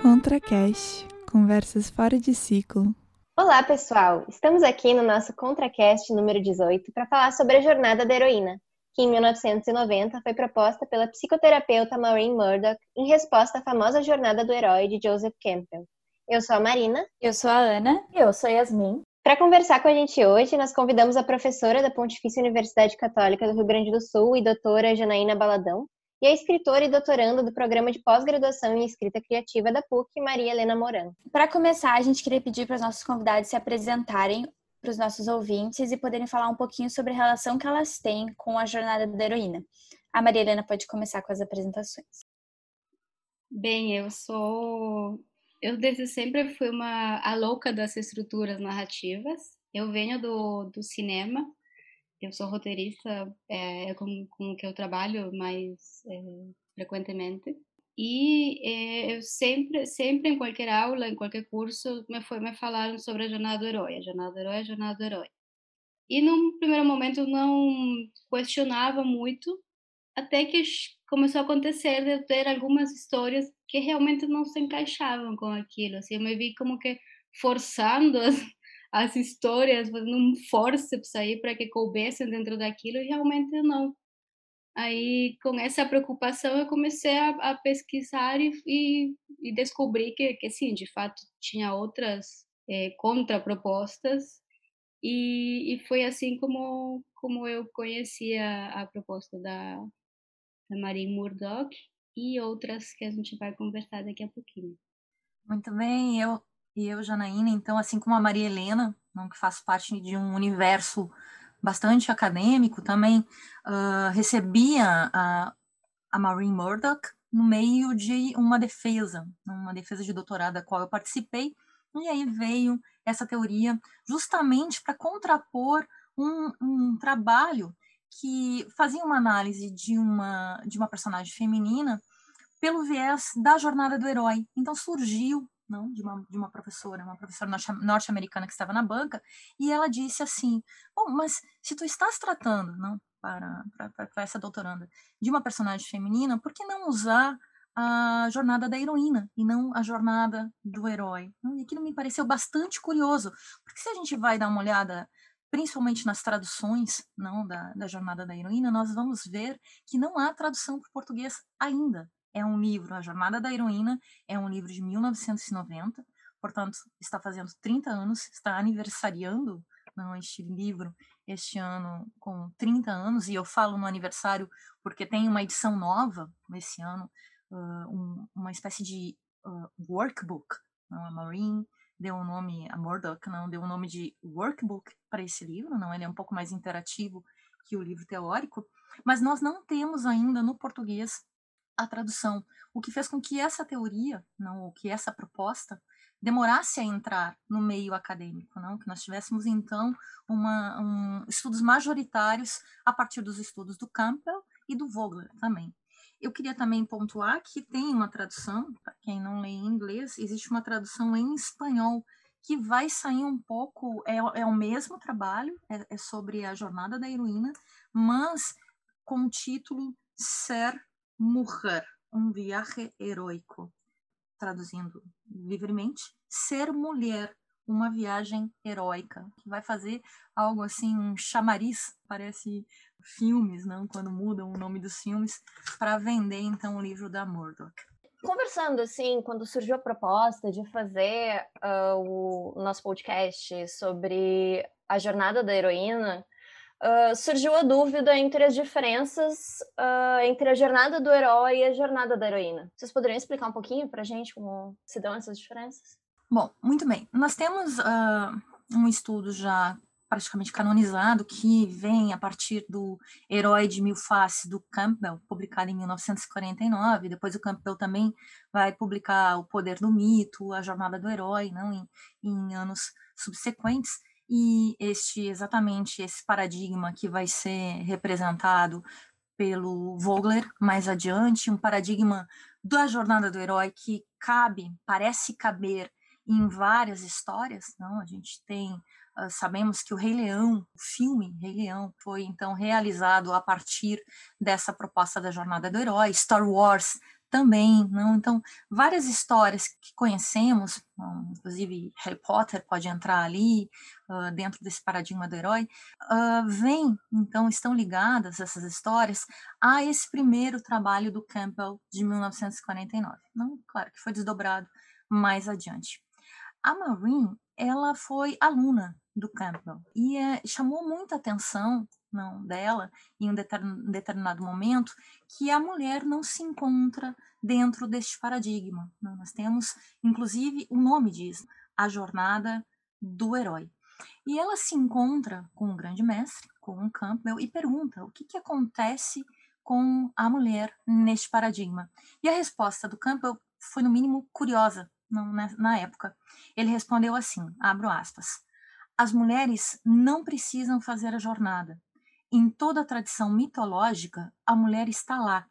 ContraCast Conversas fora de ciclo. Olá, pessoal! Estamos aqui no nosso ContraCast número 18 para falar sobre a jornada da heroína, que em 1990 foi proposta pela psicoterapeuta Maureen Murdoch em resposta à famosa jornada do herói de Joseph Campbell. Eu sou a Marina. Eu sou a Ana. E eu sou a Yasmin. Para conversar com a gente hoje, nós convidamos a professora da Pontifícia Universidade Católica do Rio Grande do Sul e doutora Janaína Baladão, e a escritora e doutoranda do programa de pós-graduação em escrita criativa da PUC, Maria Helena Moran. Para começar, a gente queria pedir para os nossos convidados se apresentarem para os nossos ouvintes e poderem falar um pouquinho sobre a relação que elas têm com a jornada da heroína. A Maria Helena pode começar com as apresentações. Bem, eu sou. Eu desde sempre fui uma a louca das estruturas narrativas. Eu venho do, do cinema eu sou roteirista, é, é com, com o que eu trabalho mais é, frequentemente. E é, eu sempre, sempre em qualquer aula, em qualquer curso, me, foi, me falaram sobre a jornada do herói, a jornada do herói, a jornada do herói. E num primeiro momento eu não questionava muito, até que começou a acontecer de ter algumas histórias que realmente não se encaixavam com aquilo. Assim, eu me vi como que forçando as, as histórias, fazendo um forceps aí para que coubessem dentro daquilo e realmente não. Aí, com essa preocupação, eu comecei a, a pesquisar e, e, e, descobri que, que, sim, de fato, tinha outras é, contrapropostas. E, e foi assim como, como eu conheci a, a proposta da, da Marie Murdoch e outras que a gente vai conversar daqui a pouquinho. Muito bem, eu e eu, Janaína, então, assim como a Maria Helena, que faz parte de um universo bastante acadêmico, também uh, recebia a, a Maureen Murdoch no meio de uma defesa, uma defesa de doutorado da qual eu participei, e aí veio essa teoria justamente para contrapor um, um trabalho que fazia uma análise de uma, de uma personagem feminina pelo viés da jornada do herói. Então surgiu não, de uma, de uma professora, uma professora norte-americana que estava na banca, e ela disse assim: Bom, mas se tu estás tratando, não, para, para, para essa doutoranda, de uma personagem feminina, por que não usar a jornada da heroína e não a jornada do herói? E aquilo me pareceu bastante curioso, porque se a gente vai dar uma olhada principalmente nas traduções não da, da jornada da heroína, nós vamos ver que não há tradução para o português ainda. É um livro, A Jornada da Heroína, é um livro de 1990, portanto, está fazendo 30 anos, está aniversariando não, este livro este ano com 30 anos, e eu falo no aniversário porque tem uma edição nova esse ano, uh, um, uma espécie de uh, workbook, não, a Maureen deu o um nome, a Murdoch não, deu o um nome de workbook para esse livro, não, ele é um pouco mais interativo que o livro teórico, mas nós não temos ainda no português a tradução, o que fez com que essa teoria, não, que essa proposta demorasse a entrar no meio acadêmico, não, que nós tivéssemos então uma, um, estudos majoritários a partir dos estudos do Campbell e do Vogler também. Eu queria também pontuar que tem uma tradução, para quem não lê em inglês, existe uma tradução em espanhol que vai sair um pouco, é, é o mesmo trabalho, é, é sobre a jornada da heroína, mas com o título Ser Mujer, um viaje heróico. Traduzindo livremente, ser mulher, uma viagem heróica, que vai fazer algo assim, um chamariz, parece filmes, não? quando mudam o nome dos filmes, para vender então o livro da Murdoch. Conversando assim, quando surgiu a proposta de fazer uh, o nosso podcast sobre a jornada da heroína, Uh, surgiu a dúvida entre as diferenças uh, entre a jornada do herói e a jornada da heroína. Vocês poderiam explicar um pouquinho para a gente como se dão essas diferenças? Bom, muito bem. Nós temos uh, um estudo já praticamente canonizado que vem a partir do Herói de Mil Faces do Campbell, publicado em 1949. Depois o Campbell também vai publicar O Poder do Mito, A Jornada do Herói, não em, em anos subsequentes e este exatamente esse paradigma que vai ser representado pelo Vogler mais adiante, um paradigma da jornada do herói que cabe, parece caber em várias histórias, não? A gente tem Uh, sabemos que o Rei Leão, o filme Rei Leão, foi então realizado a partir dessa proposta da jornada do herói. Star Wars também, não? Então, várias histórias que conhecemos, inclusive Harry Potter pode entrar ali uh, dentro desse paradigma do herói, uh, vêm, então, estão ligadas essas histórias a esse primeiro trabalho do Campbell de 1949. Não, claro que foi desdobrado mais adiante. A Maureen, ela foi aluna do Campbell e é, chamou muita atenção não dela em um determinado momento que a mulher não se encontra dentro deste paradigma. Não? Nós temos, inclusive, o nome diz, a jornada do herói. E ela se encontra com um grande mestre, com um Campbell, e pergunta o que, que acontece com a mulher neste paradigma. E a resposta do Campbell foi, no mínimo, curiosa não, na, na época. Ele respondeu assim, abro aspas, as mulheres não precisam fazer a jornada, em toda a tradição mitológica, a mulher está lá.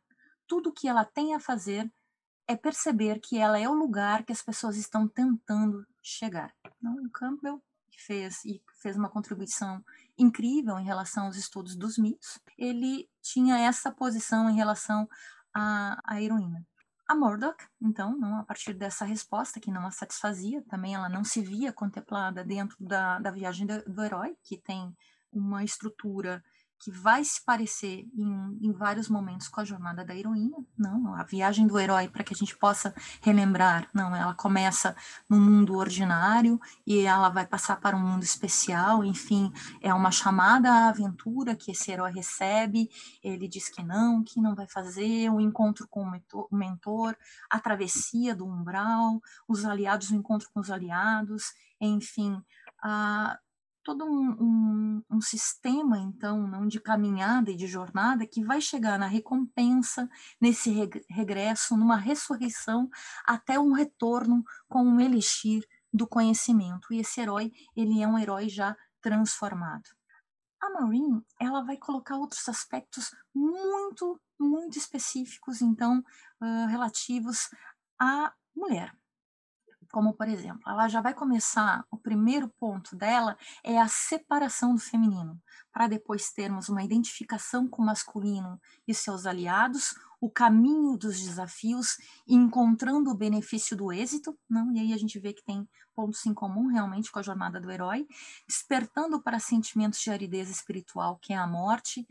Tudo o que ela tem a fazer é perceber que ela é o lugar que as pessoas estão tentando chegar. Então, o Campbell fez e fez uma contribuição incrível em relação aos estudos dos mitos. Ele tinha essa posição em relação à, à heroína. A Murdoch, então, não, a partir dessa resposta que não a satisfazia, também ela não se via contemplada dentro da, da viagem do, do herói, que tem uma estrutura que vai se parecer em, em, vários momentos com a jornada da heroína, não, a viagem do herói para que a gente possa relembrar, não, ela começa no mundo ordinário e ela vai passar para um mundo especial, enfim, é uma chamada à aventura que esse herói recebe, ele diz que não, que não vai fazer, o encontro com o mentor, a travessia do umbral, os aliados, o encontro com os aliados, enfim, a, todo um, um, um, sistema, então, não de caminhada e de jornada que vai chegar na recompensa, nesse regresso, numa ressurreição, até um retorno com um elixir do conhecimento. E esse herói, ele é um herói já transformado. A Maureen, ela vai colocar outros aspectos muito, muito específicos, então, uh, relativos à mulher como por exemplo, ela já vai começar, o primeiro ponto dela é a separação do feminino, para depois termos uma identificação com o masculino e seus aliados, o caminho dos desafios, encontrando o benefício do êxito, não? e aí a gente vê que tem pontos em comum realmente com a jornada do herói, despertando para sentimentos de aridez espiritual, que é a morte,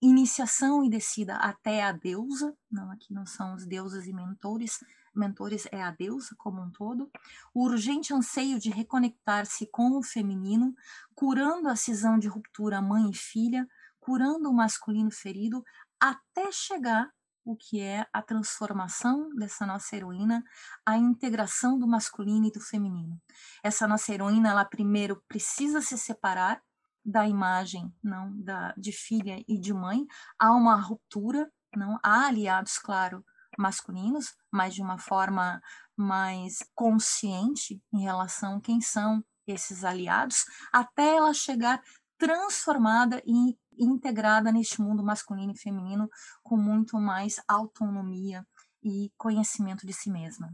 iniciação e descida até a deusa, não aqui não são os deuses e mentores, mentores é a deusa como um todo, o urgente anseio de reconectar-se com o feminino, curando a cisão de ruptura mãe e filha, curando o masculino ferido, até chegar o que é a transformação dessa nossa heroína, a integração do masculino e do feminino. Essa nossa heroína, ela primeiro precisa se separar da imagem, não da de filha e de mãe, há uma ruptura, não? Há aliados, claro, masculinos, mas de uma forma mais consciente em relação a quem são esses aliados, até ela chegar transformada e integrada neste mundo masculino e feminino com muito mais autonomia e conhecimento de si mesma.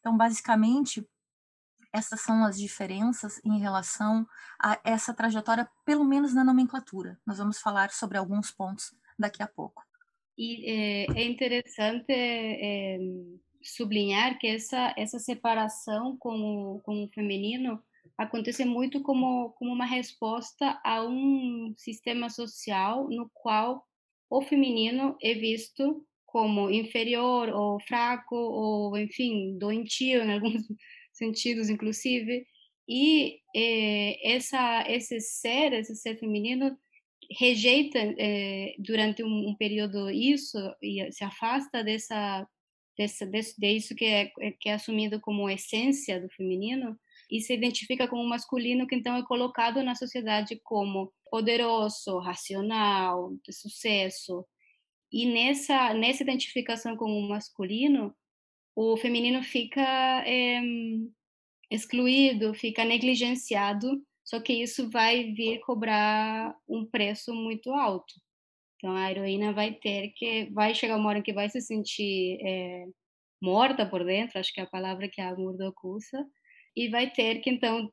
Então, basicamente, essas são as diferenças em relação a essa trajetória, pelo menos na nomenclatura. Nós vamos falar sobre alguns pontos daqui a pouco. E é, é interessante é, sublinhar que essa, essa separação com o, com o feminino acontece muito como, como uma resposta a um sistema social no qual o feminino é visto como inferior ou fraco ou, enfim, doentio em alguns sentidos, inclusive. E essa, esse ser, esse ser feminino, rejeita é, durante um, um, período isso e se afasta dessa dessa desse, disso que é, é, que é assumido como essência do feminino e se identifica como masculino que então é colocado na sociedade como poderoso, racional, de sucesso. E nessa nessa identificação com o masculino, o feminino fica é, excluído, fica negligenciado só que isso vai vir cobrar um preço muito alto. Então a heroína vai ter que, vai chegar uma hora que vai se sentir é, morta por dentro, acho que é a palavra que a Murdoch usa, e vai ter que então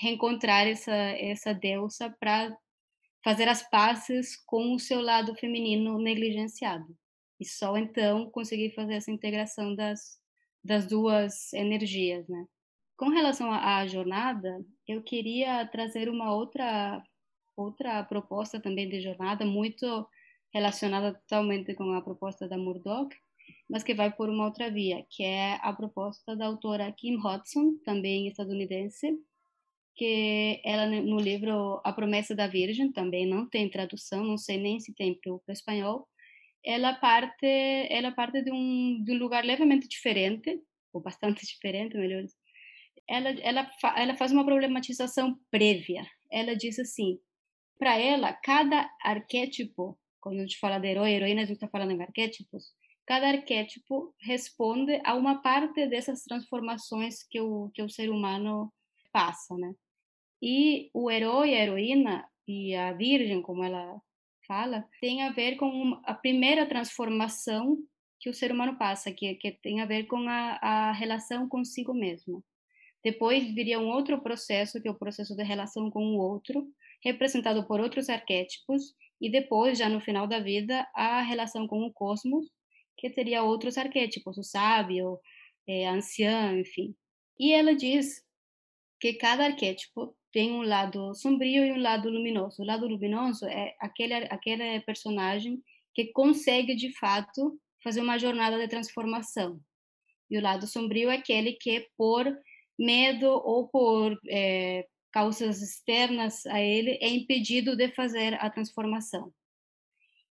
reencontrar essa essa deusa para fazer as pazes com o seu lado feminino negligenciado. E só então conseguir fazer essa integração das, das duas energias, né? Com relação à jornada, eu queria trazer uma outra outra proposta também de jornada muito relacionada totalmente com a proposta da Murdoch, mas que vai por uma outra via, que é a proposta da autora Kim Hodson, também estadunidense, que ela no livro A Promessa da Virgem, também não tem tradução, não sei nem se tem para o espanhol, ela parte, ela parte de um, de um lugar levemente diferente, ou bastante diferente, melhor. Ela, ela, ela faz uma problematização prévia. Ela diz assim, para ela, cada arquétipo, quando a gente fala de herói, heroína, a gente está falando em arquétipos, cada arquétipo responde a uma parte dessas transformações que o, que o ser humano passa, né? E o herói, a heroína e a virgem, como ela fala, tem a ver com a primeira transformação que o ser humano passa, que, que tem a ver com a, a relação consigo mesmo. Depois viria um outro processo, que é o processo de relação com o outro, representado por outros arquétipos, e depois, já no final da vida, a relação com o cosmos, que teria outros arquétipos, o sábio, é, anciã, enfim. E ela diz que cada arquétipo tem um lado sombrio e um lado luminoso. O lado luminoso é aquele, aquele personagem que consegue, de fato, fazer uma jornada de transformação. E o lado sombrio é aquele que, por medo ou por é, causas externas a ele, é impedido de fazer a transformação.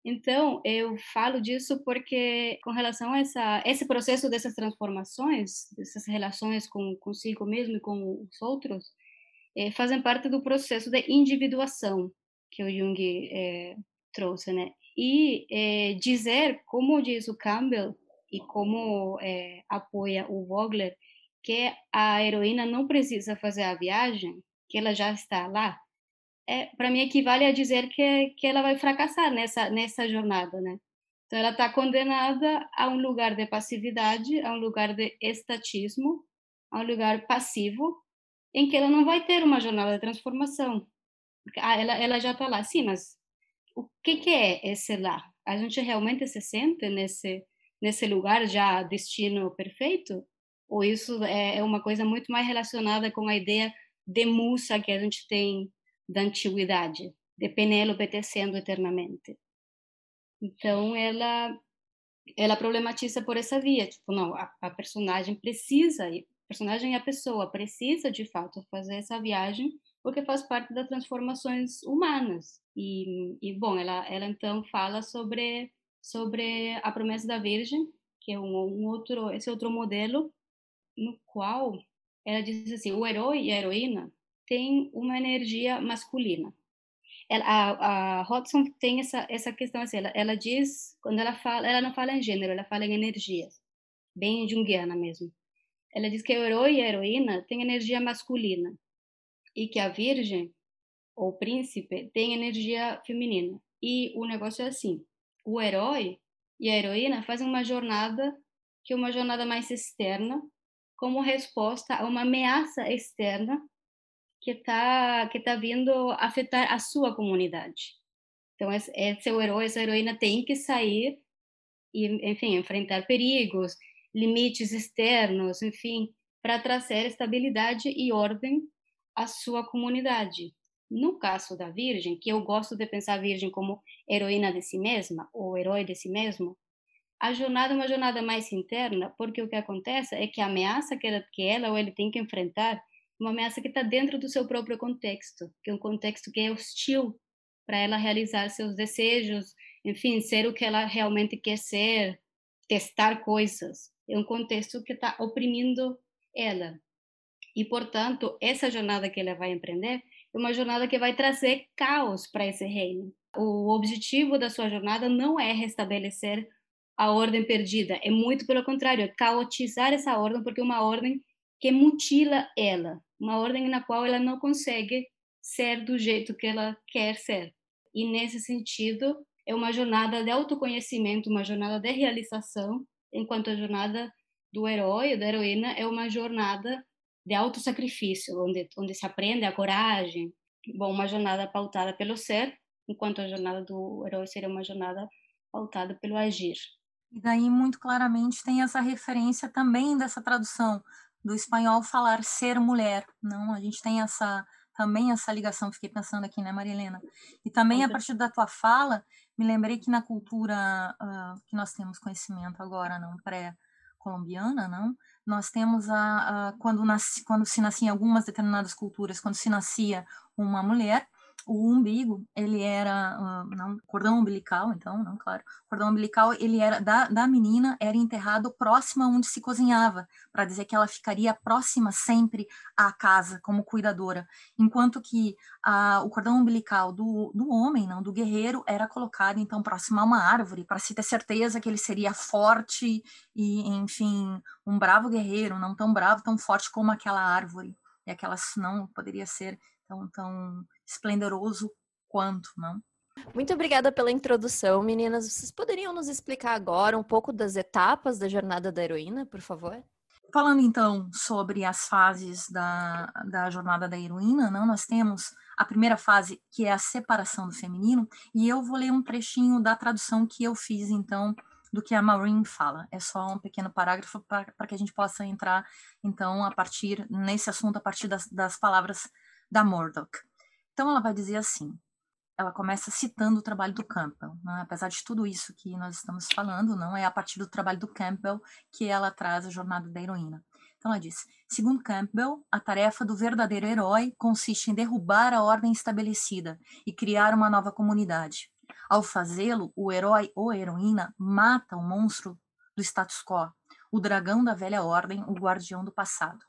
Então, eu falo disso porque, com relação a essa, esse processo dessas transformações, dessas relações com consigo mesmo e com os outros, é, fazem parte do processo de individuação que o Jung é, trouxe, né? E é, dizer, como diz o Campbell e como apoia o Vogler, que a heroína não precisa fazer a viagem, que ela já está lá, é, para mim equivale a dizer que, que ela vai fracassar nessa, nessa jornada, né? Então ela está condenada a um lugar de passividade, a um lugar de estatismo, a um lugar passivo, em que ela não vai ter uma jornada de transformação. Ah, ela, ela já está lá, sim, mas o que, que é esse lá? A gente realmente se sente nesse, nesse lugar já destino perfeito? Ou isso é, é uma coisa muito mais relacionada com a ideia de musa que a gente tem da antiguidade, de Penélope tecendo eternamente? Então, ela ela problematiza por essa via, tipo, não, a, a personagem precisa personagem e a pessoa precisa de fato fazer essa viagem porque faz parte das transformações humanas e, e bom ela ela então fala sobre sobre a promessa da Virgem que é um, um outro esse outro modelo no qual ela diz assim o herói e a heroína têm uma energia masculina ela, a, a tem essa essa questão assim ela, ela diz quando ela fala ela não fala em gênero ela fala em energias bem junguiana mesmo ela diz que o herói e a heroína têm energia masculina e que a virgem ou príncipe tem energia feminina. E o negócio é assim: o herói e a heroína fazem uma jornada que é uma jornada mais externa, como resposta a uma ameaça externa que está que tá vindo afetar a sua comunidade. Então, esse, é herói, essa heroína tem que sair e, enfim, enfrentar perigos, limites externos, enfim, para trazer estabilidade e ordem à sua comunidade. No caso da Virgem, que eu gosto de pensar a Virgem como heroína de si mesma, ou herói de si mesmo, a jornada é uma jornada mais interna, porque o que acontece é que a ameaça que ela, que ela ou ele tem que enfrentar uma ameaça que está dentro do seu próprio contexto, que é um contexto que é hostil para ela realizar seus desejos, enfim, ser o que ela realmente quer ser, testar coisas é um contexto que está oprimindo ela. E, portanto, essa jornada que ela vai empreender é uma jornada que vai trazer caos para esse reino. O objetivo da sua jornada não é restabelecer a ordem perdida, é muito pelo contrário, é caotizar essa ordem, porque é uma ordem que mutila ela, uma ordem na qual ela não consegue ser do jeito que ela quer ser. E, nesse sentido, é uma jornada de autoconhecimento, uma jornada de realização enquanto a jornada do herói, da heroína, é uma jornada de autossacrifício, onde, onde se aprende a coragem. Bom, uma jornada pautada pelo ser, enquanto a jornada do herói seria uma jornada pautada pelo agir. E daí, muito claramente, tem essa referência também dessa tradução do espanhol falar ser mulher. Não, a gente tem essa também essa ligação, fiquei pensando aqui, né, Maria Helena? E também a partir da tua fala, me lembrei que na cultura uh, que nós temos conhecimento agora, não pré-colombiana, não, nós temos a, a quando, nasce, quando se nascia em algumas determinadas culturas, quando se nascia uma mulher, o umbigo, ele era, uh, não, cordão umbilical, então, não, claro, cordão umbilical, ele era, da, da menina, era enterrado próximo a onde se cozinhava, para dizer que ela ficaria próxima sempre à casa, como cuidadora, enquanto que uh, o cordão umbilical do, do homem, não, do guerreiro, era colocado, então, próximo a uma árvore, para se ter certeza que ele seria forte e, enfim, um bravo guerreiro, não tão bravo, tão forte como aquela árvore, e aquela não poderia ser tão, tão esplendoroso quanto, não? Muito obrigada pela introdução, meninas. Vocês poderiam nos explicar agora um pouco das etapas da jornada da heroína, por favor? Falando então sobre as fases da, da jornada da heroína, não, nós temos a primeira fase, que é a separação do feminino, e eu vou ler um trechinho da tradução que eu fiz, então, do que a Maureen fala. É só um pequeno parágrafo para que a gente possa entrar, então, a partir, nesse assunto, a partir das, das palavras da Murdoch. Então ela vai dizer assim, ela começa citando o trabalho do Campbell, né? apesar de tudo isso que nós estamos falando, não é a partir do trabalho do Campbell que ela traz a jornada da heroína. Então ela diz: segundo Campbell, a tarefa do verdadeiro herói consiste em derrubar a ordem estabelecida e criar uma nova comunidade. Ao fazê-lo, o herói ou heroína mata o monstro do status quo, o dragão da velha ordem, o guardião do passado.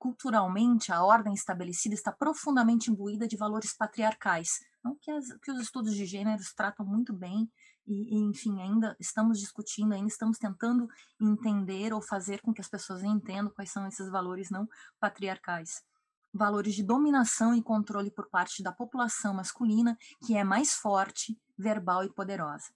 Culturalmente, a ordem estabelecida está profundamente imbuída de valores patriarcais, não que, as, que os estudos de gêneros tratam muito bem, e, enfim, ainda estamos discutindo, ainda estamos tentando entender ou fazer com que as pessoas entendam quais são esses valores não patriarcais. Valores de dominação e controle por parte da população masculina, que é mais forte, verbal e poderosa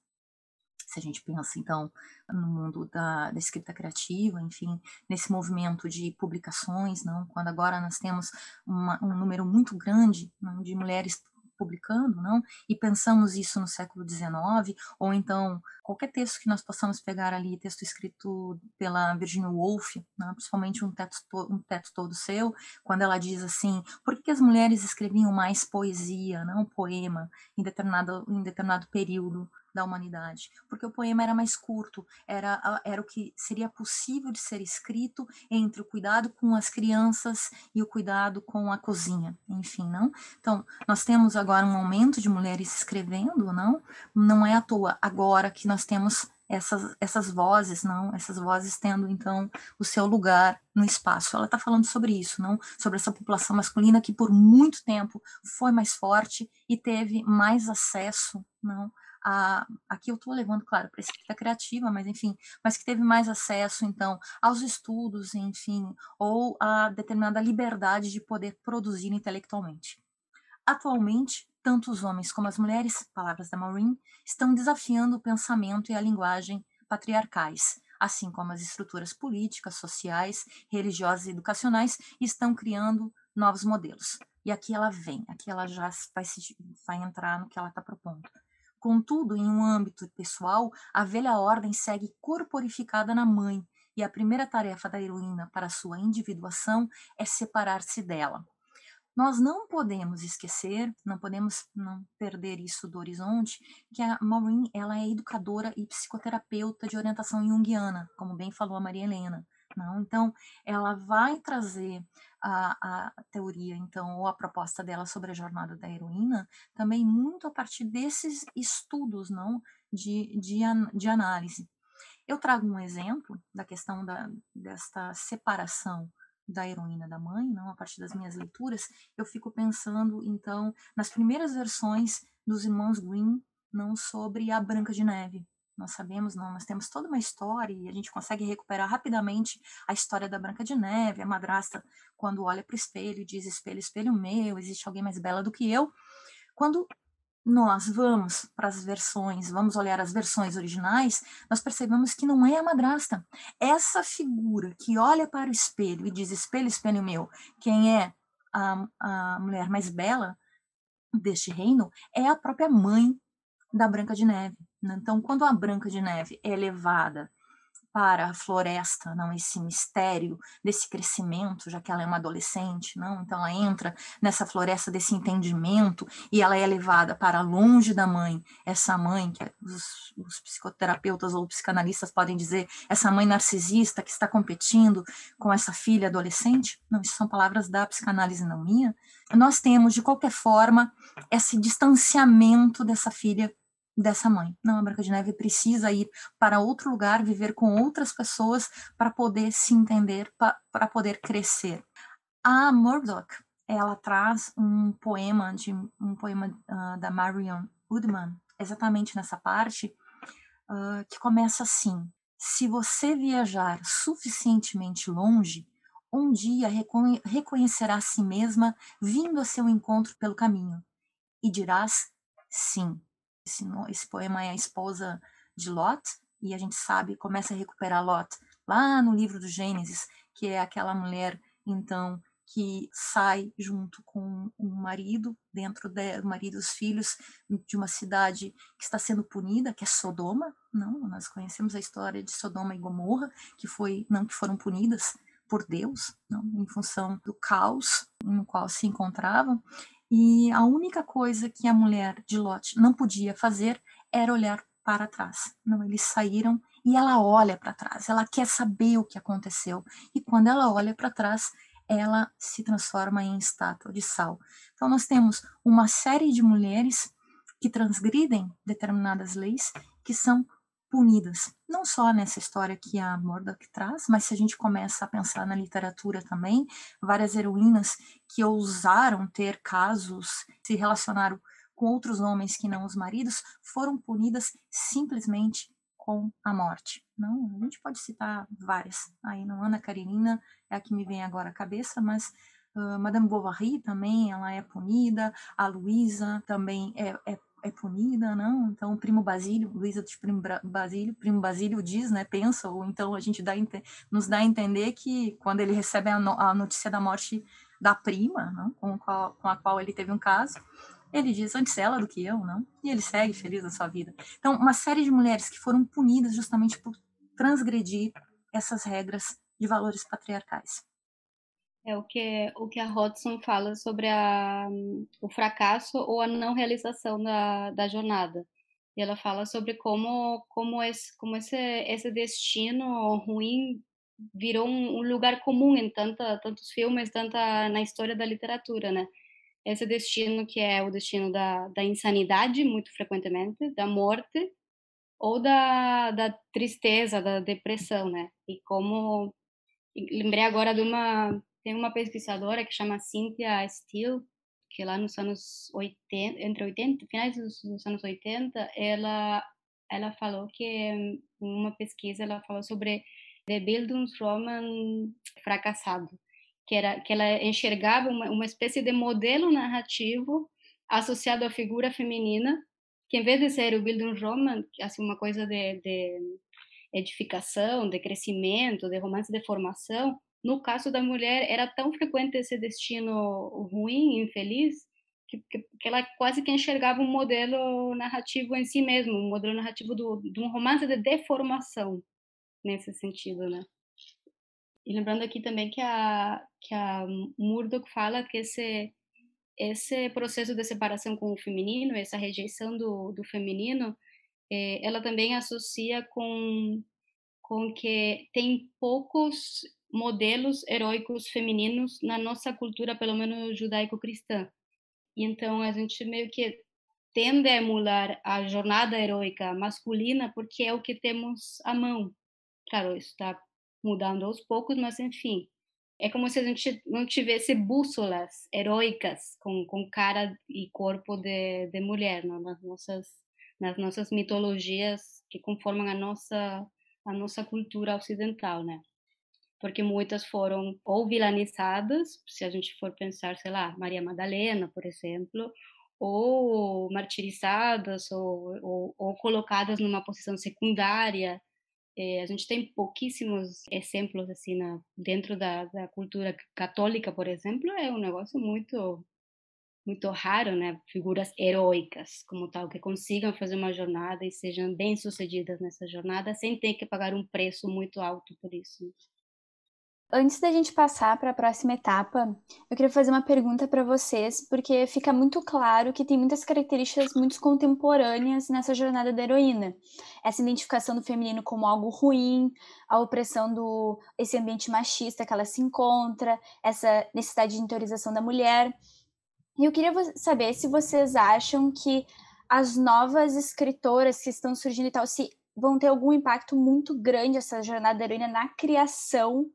se a gente pensa então no mundo da, da, escrita criativa, enfim, nesse movimento de publicações, não, quando agora nós temos uma, um número muito grande não, de mulheres publicando, não, e pensamos isso no século XIX, ou então qualquer texto que nós possamos pegar ali, texto escrito pela Virginia Woolf, né, principalmente um texto, um texto todo seu, quando ela diz assim, por que as mulheres escreviam mais poesia, não? Poema, em determinado, em determinado período da humanidade, porque o poema era mais curto, era, era o que seria possível de ser escrito entre o cuidado com as crianças e o cuidado com a cozinha, enfim, não? Então, nós temos agora um aumento de mulheres escrevendo, não? Não é à toa agora que nós temos essas, essas vozes, não? Essas vozes tendo, então, o seu lugar no espaço. Ela está falando sobre isso, não? Sobre essa população masculina que por muito tempo foi mais forte e teve mais acesso, não? A, aqui eu estou levando, claro, para a escrita criativa, mas enfim, mas que teve mais acesso, então, aos estudos, enfim, ou a determinada liberdade de poder produzir intelectualmente. Atualmente, tanto os homens como as mulheres, palavras da Maureen, estão desafiando o pensamento e a linguagem patriarcais, assim como as estruturas políticas, sociais, religiosas e educacionais estão criando novos modelos. E aqui ela vem, aqui ela já vai, se, vai entrar no que ela está propondo. Contudo, em um âmbito pessoal, a velha ordem segue corporificada na mãe, e a primeira tarefa da heroína para sua individuação é separar-se dela. Nós não podemos esquecer, não podemos não perder isso do horizonte, que a Maureen ela é educadora e psicoterapeuta de orientação junguiana, como bem falou a Maria Helena. Não? Então, ela vai trazer a, a teoria, então, ou a proposta dela sobre a jornada da heroína, também muito a partir desses estudos, não, de, de, de análise. Eu trago um exemplo da questão da, desta separação da heroína da mãe, não, a partir das minhas leituras, eu fico pensando, então, nas primeiras versões dos irmãos Grimm, não sobre a Branca de Neve, nós sabemos, não, nós temos toda uma história e a gente consegue recuperar rapidamente a história da Branca de Neve, a madrasta, quando olha para o espelho e diz: espelho, espelho meu, existe alguém mais bela do que eu. Quando nós vamos para as versões, vamos olhar as versões originais, nós percebemos que não é a madrasta. Essa figura que olha para o espelho e diz: espelho, espelho meu, quem é a, a mulher mais bela deste reino é a própria mãe da Branca de Neve. Então, quando a Branca de Neve é levada para a floresta, não esse mistério desse crescimento, já que ela é uma adolescente, não? Então ela entra nessa floresta desse entendimento e ela é levada para longe da mãe, essa mãe que os, os psicoterapeutas ou psicanalistas podem dizer, essa mãe narcisista que está competindo com essa filha adolescente. Não, isso são palavras da psicanálise não minha. Nós temos de qualquer forma esse distanciamento dessa filha dessa mãe. Não, a Branca de Neve precisa ir para outro lugar, viver com outras pessoas para poder se entender, para poder crescer. A Murdoch, ela traz um poema de um poema uh, da Marion Woodman, exatamente nessa parte, uh, que começa assim: Se você viajar suficientemente longe, um dia reconhe reconhecerá a si mesma vindo a seu encontro pelo caminho e dirás sim esse, esse poema é a esposa de Lot, e a gente sabe, começa a recuperar Lot lá no livro do Gênesis, que é aquela mulher, então, que sai junto com o marido, dentro do marido e os filhos, de uma cidade que está sendo punida, que é Sodoma. Não, nós conhecemos a história de Sodoma e Gomorra, que foi não que foram punidas por Deus, não, em função do caos no qual se encontravam. E a única coisa que a mulher de Lot não podia fazer era olhar para trás. Não, eles saíram e ela olha para trás, ela quer saber o que aconteceu. E quando ela olha para trás, ela se transforma em estátua de sal. Então, nós temos uma série de mulheres que transgridem determinadas leis que são punidas. Não só nessa história que a Murdoch traz, mas se a gente começa a pensar na literatura também, várias heroínas que ousaram ter casos, se relacionaram com outros homens que não os maridos, foram punidas simplesmente com a morte. Não, a gente pode citar várias. Aí não Ana Karenina é a que me vem agora à cabeça, mas uh, Madame Bovary também, ela é punida, a Luísa também é, é é punida, não? Então, o primo Basílio, Luísa de primo Basílio, primo Basílio diz, né, pensa, ou então a gente dá, nos dá a entender que quando ele recebe a, no, a notícia da morte da prima, não? Com, qual, com a qual ele teve um caso, ele diz antes ela do que eu, não? E ele segue feliz na sua vida. Então, uma série de mulheres que foram punidas justamente por transgredir essas regras de valores patriarcais. É o que, o que a Hodgson fala sobre a, o fracasso ou a não realização da, da jornada. E ela fala sobre como, como, esse, como esse, esse destino ruim virou um, um lugar comum em tanta, tantos filmes, tanta na história da literatura, né? Esse destino que é o destino da, da insanidade, muito frequentemente, da morte, ou da, da tristeza, da depressão, né? E como... Lembrei agora de uma tem uma pesquisadora que chama Cynthia Steele, que lá nos anos 80, entre 80, finais dos, dos anos 80, ela ela falou que uma pesquisa ela falou sobre The Bildungsroman fracassado, que era que ela enxergava uma, uma espécie de modelo narrativo associado à figura feminina, que em vez de ser o Bildungsroman, assim uma coisa de, de edificação, de crescimento, de romance de formação, no caso da mulher, era tão frequente esse destino ruim, infeliz, que, que, que, ela quase que enxergava um modelo narrativo em si mesmo, um modelo narrativo do, de um romance de deformação, nesse sentido, né? E lembrando aqui também que a, que a Murdoch fala que esse, esse processo de separação com o feminino, essa rejeição do, do feminino, eh, ela também associa com, com que tem poucos modelos heróicos femininos na nossa cultura, pelo menos judaico-cristã. E então a gente meio que tende a emular a jornada heróica masculina porque é o que temos à mão. Claro, isso está mudando aos poucos, mas enfim. É como se a gente não tivesse bússolas heróicas com, com cara e corpo de, de mulher não? nas nossas nas nossas mitologias que conformam a nossa a nossa cultura ocidental, né? Porque muitas foram ou vilanizadas, se a gente for pensar, sei lá, Maria Madalena, por exemplo, ou martirizadas ou, ou, ou colocadas numa posição secundária. É, a gente tem pouquíssimos exemplos assim na, dentro da, da cultura católica, por exemplo, é um negócio muito muito raro, né? Figuras heróicas como tal que consigam fazer uma jornada e sejam bem sucedidas nessa jornada sem ter que pagar um preço muito alto por isso. Antes da gente passar para a próxima etapa, eu queria fazer uma pergunta para vocês, porque fica muito claro que tem muitas características muito contemporâneas nessa jornada da heroína. Essa identificação do feminino como algo ruim, a opressão do esse ambiente machista que ela se encontra, essa necessidade de interiorização da mulher. E eu queria saber se vocês acham que as novas escritoras que estão surgindo e tal, se vão ter algum impacto muito grande essa jornada da heroína na criação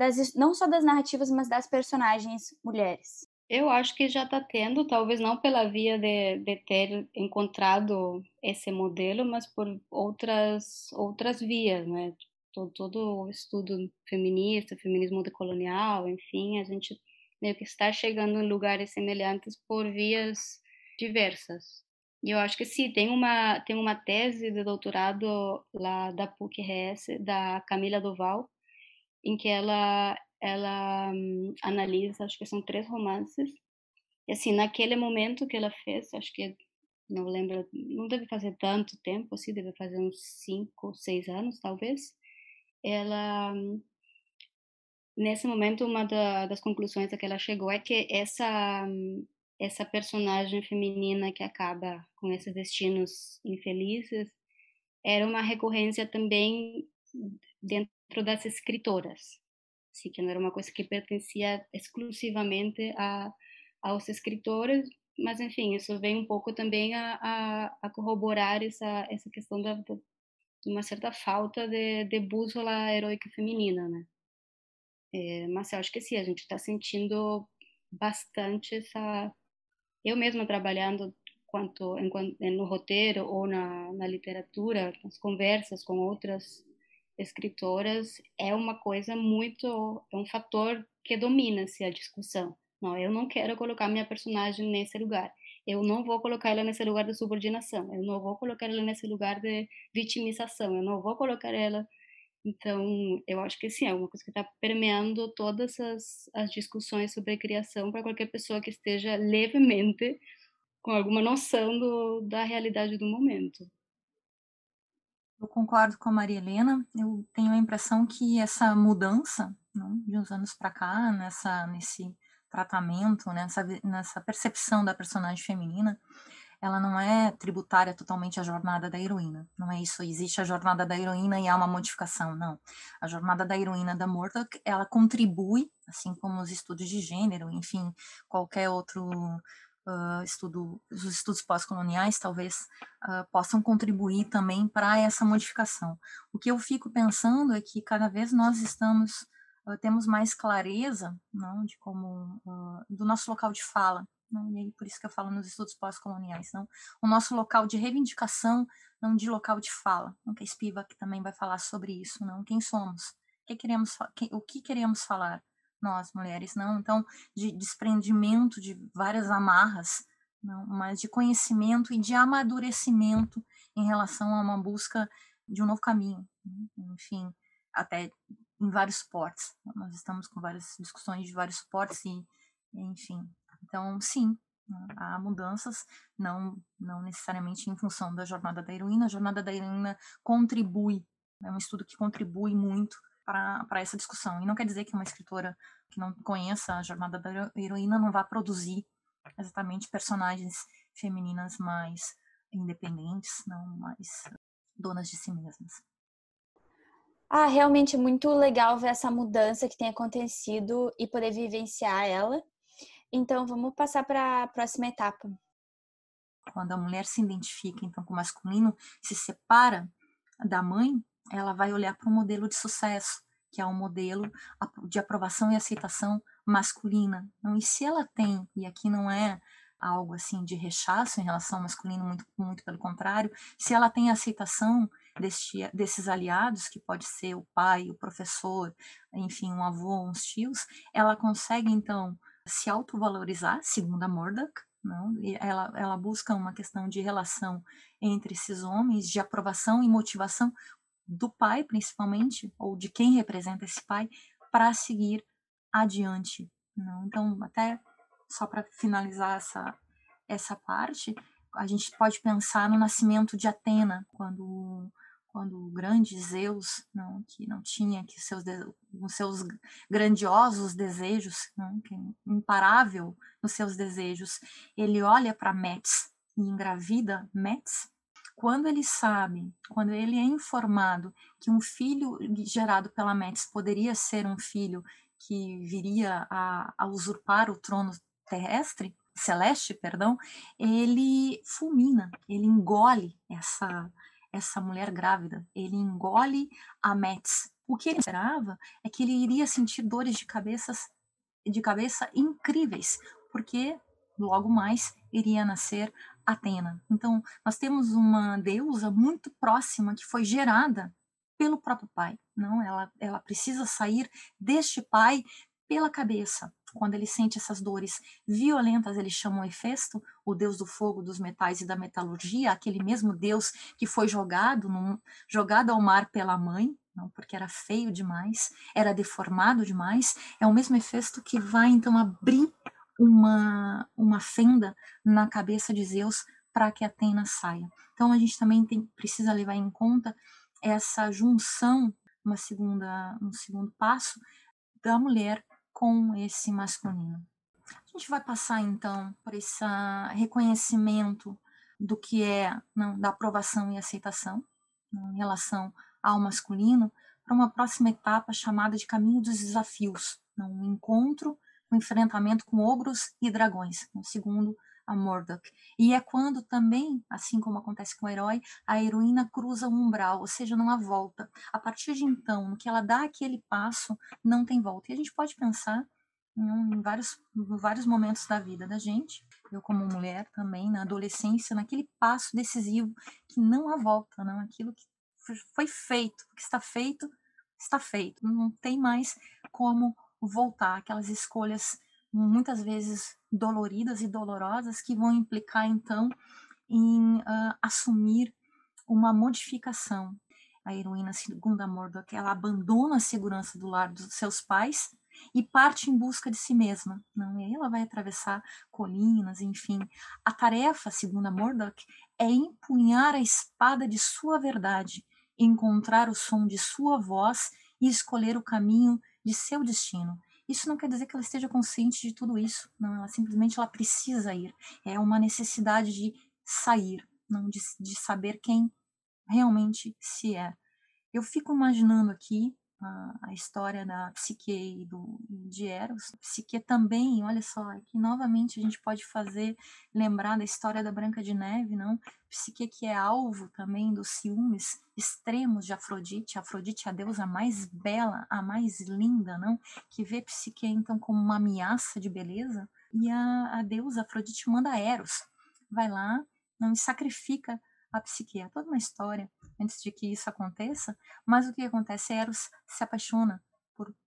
das, não só das narrativas, mas das personagens mulheres? Eu acho que já está tendo, talvez não pela via de, de ter encontrado esse modelo, mas por outras outras vias, né? Todo, todo o estudo feminista, feminismo decolonial, enfim, a gente meio que está chegando em lugares semelhantes por vias diversas. E eu acho que sim, tem uma tem uma tese de doutorado lá da PUC-RS da Camila Doval, em que ela ela um, analisa, acho que são três romances. E assim, naquele momento que ela fez, acho que não lembro, não deve fazer tanto tempo, assim, deve fazer uns cinco, seis anos, talvez. Ela, hum, nesse momento, uma da, das conclusões a que ela chegou é que essa hum, essa personagem feminina que acaba com esses destinos infelizes era uma recorrência também dentro das escritoras, assim, que não era uma coisa que pertencia exclusivamente a, aos escritores, mas enfim, isso vem um pouco também a, a, a corroborar essa, essa questão de uma certa falta de, de bússola heróica feminina, né? É, mas eu acho que sim, a gente está sentindo bastante essa. Eu mesma trabalhando quanto, enquanto no roteiro ou na, na literatura, nas conversas com outras escritoras é uma coisa muito é um fator que domina-se a discussão. Não, eu não quero colocar minha personagem nesse lugar. Eu não vou colocar ela nesse lugar de subordinação. Eu não vou colocar ela nesse lugar de vitimização. Eu não vou colocar ela. Então, eu acho que sim, é uma coisa que está permeando todas as, as discussões sobre criação para qualquer pessoa que esteja levemente com alguma noção do, da realidade do momento. Eu concordo com a Maria Helena. Eu tenho a impressão que essa mudança não, de uns anos para cá, nessa, nesse tratamento, nessa, nessa percepção da personagem feminina, ela não é tributária totalmente à jornada da heroína. Não é isso. Existe a jornada da heroína e há uma modificação. Não. A jornada da heroína da Murdoch, ela contribui, assim como os estudos de gênero, enfim, qualquer outro uh, estudo, os estudos pós-coloniais talvez uh, possam contribuir também para essa modificação. O que eu fico pensando é que cada vez nós estamos uh, temos mais clareza, não, de como do nosso local de fala, não, e aí por isso que eu falo nos estudos pós-coloniais, não, o nosso local de reivindicação, não de local de fala. Não, que a Spivak também vai falar sobre isso, não, quem somos, que queremos, o que queremos falar nós mulheres, não, então de desprendimento de várias amarras, não, mas de conhecimento e de amadurecimento em relação a uma busca de um novo caminho, né? enfim, até em vários suportes. Nós estamos com várias discussões de vários suportes e, enfim, então sim, né, há mudanças, não não necessariamente em função da jornada da heroína. A jornada da heroína contribui, é um estudo que contribui muito para essa discussão. E não quer dizer que uma escritora que não conheça a jornada da heroína não vá produzir exatamente personagens femininas mais independentes, não mais donas de si mesmas. Ah, realmente é muito legal ver essa mudança que tem acontecido e poder vivenciar ela. Então, vamos passar para a próxima etapa. Quando a mulher se identifica então com o masculino, se separa da mãe, ela vai olhar para o modelo de sucesso, que é um modelo de aprovação e aceitação masculina. Então, e se ela tem, e aqui não é algo assim de rechaço em relação ao masculino, muito, muito pelo contrário, se ela tem aceitação deste, desses aliados, que pode ser o pai, o professor, enfim, um avô, uns tios, ela consegue então se autovalorizar, segundo a Murdoch, não? E ela, ela busca uma questão de relação entre esses homens, de aprovação e motivação do pai, principalmente, ou de quem representa esse pai, para seguir adiante. Não? Então, até só para finalizar essa, essa parte, a gente pode pensar no nascimento de Atena, quando quando o grande Zeus, não, que não tinha que seus os seus grandiosos desejos, não, que é imparável nos seus desejos, ele olha para Metis e engravida Metis. Quando ele sabe, quando ele é informado que um filho gerado pela Metis poderia ser um filho que viria a, a usurpar o trono terrestre, celeste, perdão, ele fulmina, ele engole essa essa mulher grávida. Ele engole a Metz. O que ele esperava é que ele iria sentir dores de cabeças de cabeça incríveis, porque logo mais iria nascer Atena. Então, nós temos uma deusa muito próxima que foi gerada pelo próprio pai, não? Ela ela precisa sair deste pai pela cabeça. Quando ele sente essas dores violentas, ele chama o Hefesto, o deus do fogo, dos metais e da metalurgia, aquele mesmo deus que foi jogado, jogado ao mar pela mãe, não, porque era feio demais, era deformado demais. É o mesmo Hefesto que vai então abrir uma, uma fenda na cabeça de Zeus para que Atena saia. Então a gente também tem, precisa levar em conta essa junção, uma segunda, um segundo passo, da mulher com esse masculino. A gente vai passar então por esse reconhecimento do que é não, da aprovação e aceitação não, em relação ao masculino para uma próxima etapa chamada de caminho dos desafios, não, um encontro, um enfrentamento com ogros e dragões, no segundo a Murdoch. E é quando também, assim como acontece com o herói, a heroína cruza o umbral, ou seja, não há volta. A partir de então, no que ela dá aquele passo, não tem volta. E a gente pode pensar em vários, em vários momentos da vida da gente, eu como mulher também, na adolescência, naquele passo decisivo que não há volta, não aquilo que foi feito, que está feito, está feito, não tem mais como voltar, aquelas escolhas muitas vezes doloridas e dolorosas que vão implicar então em uh, assumir uma modificação. A heroína segunda Murdoch, ela abandona a segurança do lar dos seus pais e parte em busca de si mesma. Não, e aí ela vai atravessar colinas, enfim. A tarefa, segundo a Murdoch, é empunhar a espada de sua verdade, encontrar o som de sua voz e escolher o caminho de seu destino. Isso não quer dizer que ela esteja consciente de tudo isso, não, ela simplesmente ela precisa ir. É uma necessidade de sair, não de, de saber quem realmente se é. Eu fico imaginando aqui a, história da Psique e do, de Eros. Psique também, olha só, aqui novamente a gente pode fazer lembrar da história da Branca de Neve, não? Psique que é alvo também dos ciúmes extremos de Afrodite. Afrodite é a deusa mais bela, a mais linda, não? Que vê Psique então como uma ameaça de beleza. E a, a deusa Afrodite manda Eros, vai lá, não sacrifica a Psique. É toda uma história antes de que isso aconteça, mas o que acontece? Eros se apaixona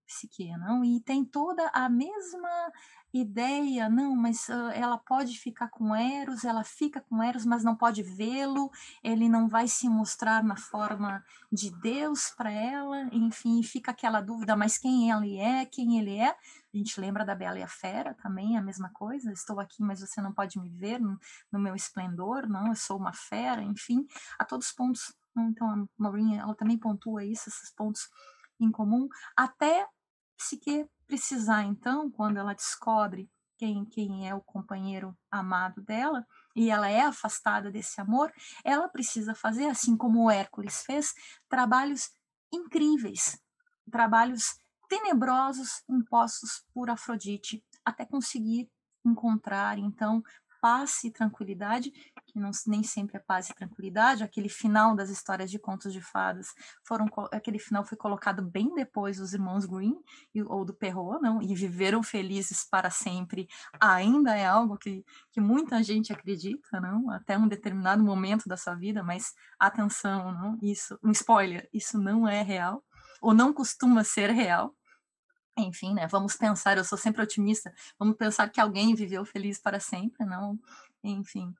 Psique, não? E tem toda a mesma ideia, não, mas uh, ela pode ficar com Eros, ela fica com Eros, mas não pode vê-lo, ele não vai se mostrar na forma de Deus para ela, enfim, fica aquela dúvida, mas quem ele é, quem ele é? A gente lembra da Bela e a Fera também, a mesma coisa, estou aqui, mas você não pode me ver no, no meu esplendor, não, eu sou uma fera, enfim, a todos os pontos, então a Maureen, ela também pontua isso, esses pontos em comum, até Psique precisar, então, quando ela descobre quem, quem é o companheiro amado dela, e ela é afastada desse amor, ela precisa fazer, assim como o Hércules fez, trabalhos incríveis, trabalhos tenebrosos impostos por Afrodite, até conseguir encontrar, então, paz e tranquilidade, que não, nem sempre é paz e tranquilidade, aquele final das histórias de contos de fadas, foram, aquele final foi colocado bem depois dos irmãos Green ou do Perrault, não, e viveram felizes para sempre, ainda é algo que, que muita gente acredita, não, até um determinado momento da sua vida, mas atenção, não, isso, um spoiler, isso não é real, ou não costuma ser real, enfim, né? Vamos pensar, eu sou sempre otimista, vamos pensar que alguém viveu feliz para sempre, não? Enfim,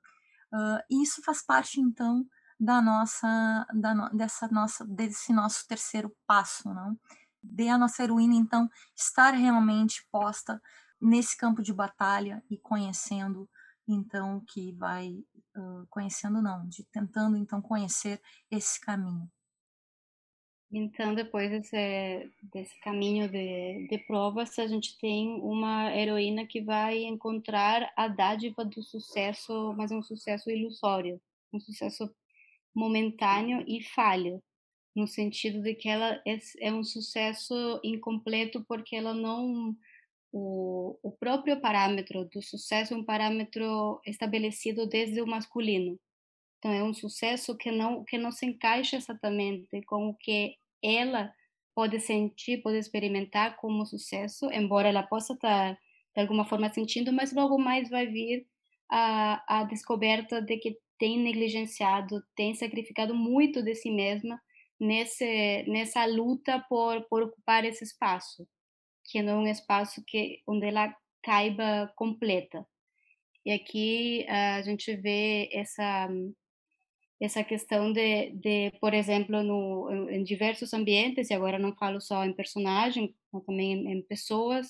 uh, isso faz parte então da nossa, da, dessa nossa, desse nosso terceiro passo, não? De a nossa heroína então estar realmente posta nesse campo de batalha e conhecendo então que vai uh, conhecendo não, de tentando então conhecer esse caminho. Então, depois desse, desse caminho de, de provas, a gente tem uma heroína que vai encontrar a dádiva do sucesso, mas é um sucesso ilusório, um sucesso momentâneo e falho, no sentido de que ela é, é um sucesso incompleto porque ela não o, o próprio parâmetro do sucesso é um parâmetro estabelecido desde o masculino. Então é um sucesso que não que não se encaixa exatamente com o que ela pode sentir, pode experimentar como sucesso, embora ela possa estar de alguma forma sentindo, mas logo mais vai vir a, a descoberta de que tem negligenciado, tem sacrificado muito de si mesma nesse nessa luta por por ocupar esse espaço, que não é um espaço que onde ela caiba completa. E aqui a gente vê essa essa questão de, de por exemplo, no, em diversos ambientes, e agora não falo só em personagem, mas também em, pessoas,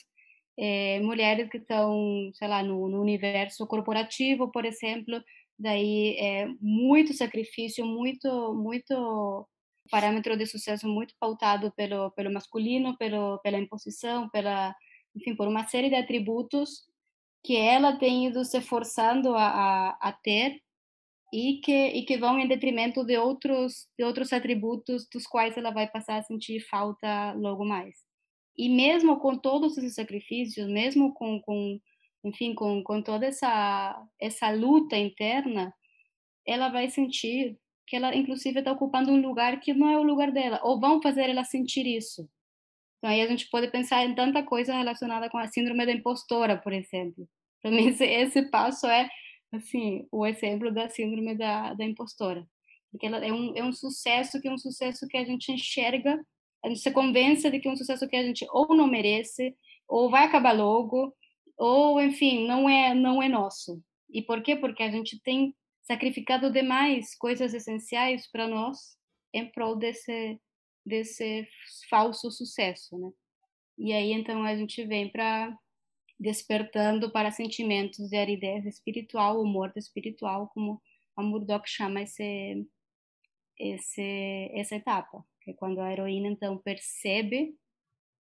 é, mulheres que estão, sei lá, no, no, universo corporativo, por exemplo, daí é muito sacrifício, muito, muito parâmetro de sucesso muito pautado pelo, pelo masculino, pelo, pela imposição, pela, enfim, por uma série de atributos que ela tem ido se forçando a, a, a ter e que e que vão em detrimento de outros de outros atributos dos quais ela vai passar a sentir falta logo mais. E mesmo com todos esses sacrifícios, mesmo com, com enfim, com, com toda essa essa luta interna, ela vai sentir que ela inclusive está ocupando um lugar que não é o lugar dela, ou vão fazer ela sentir isso. Então aí a gente pode pensar em tanta coisa relacionada com a síndrome da impostora, por exemplo. Para mim esse, esse passo é assim, o exemplo da síndrome da, da impostora. Porque ela é um, é um sucesso que é um sucesso que a gente enxerga, a gente se convence de que é um sucesso que a gente ou não merece, ou vai acabar logo, ou, enfim, não é, não é nosso. E por quê? Porque a gente tem sacrificado demais coisas essenciais para nós em prol desse, desse falso sucesso, né? E aí, então, a gente vem para despertando para sentimentos de aridez espiritual ou morte espiritual, como a Murdoch chama esse, esse, essa etapa, que é quando a heroína então percebe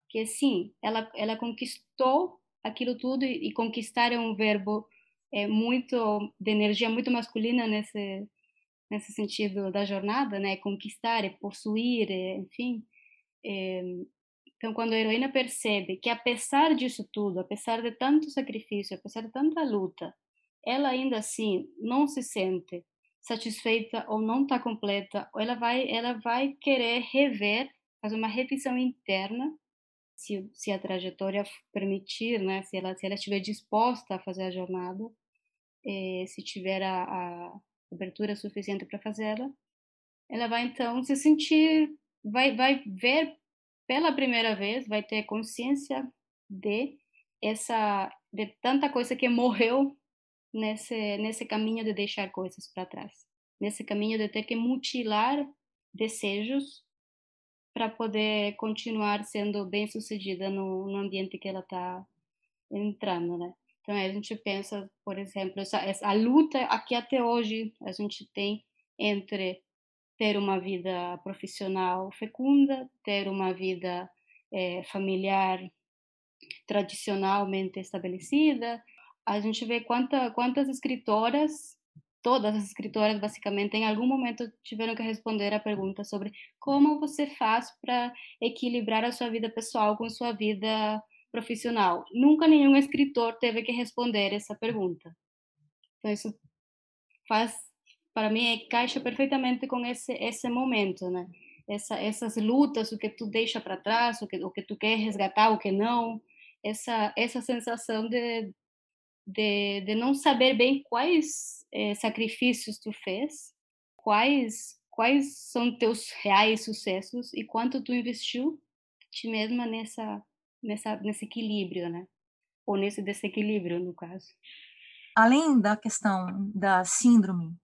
que sim, ela, ela conquistou aquilo tudo e, e conquistar é um verbo é muito de energia muito masculina nesse nesse sentido da jornada, né? Conquistar, é possuir, é, enfim. É, então, quando a heroína percebe que, apesar disso tudo, apesar de tanto sacrifício, apesar de tanta luta, ela ainda assim não se sente satisfeita ou não está completa, ela vai, ela vai querer rever, fazer uma revisão interna, se, se a trajetória permitir, né? Se ela, se ela estiver disposta a fazer a jornada, eh, se tiver a, a abertura suficiente para fazê-la, ela vai então se sentir, vai, vai ver pela primeira vez, vai ter consciência de essa de tanta coisa que morreu nesse nesse caminho de deixar coisas para trás, nesse caminho de ter que mutilar desejos para poder continuar sendo bem sucedida no, no ambiente que ela está entrando, né? Então a gente pensa, por exemplo, essa, essa a luta aqui até hoje a gente tem entre ter uma vida profissional fecunda, ter uma vida é, familiar tradicionalmente estabelecida. A gente vê quanta, quantas escritoras, todas as escritoras basicamente, em algum momento tiveram que responder a pergunta sobre como você faz para equilibrar a sua vida pessoal com sua vida profissional. Nunca nenhum escritor teve que responder essa pergunta. Então isso faz para mim encaixa perfeitamente com esse esse momento, né? Essa, essas lutas, o que tu deixa para trás, o que o que tu quer resgatar, o que não, essa essa sensação de de, de não saber bem quais eh, sacrifícios tu fez, quais quais são teus reais sucessos e quanto tu investiu ti mesma nessa nessa, nesse equilíbrio, né? Ou nesse desequilíbrio, no caso. Além da questão da síndrome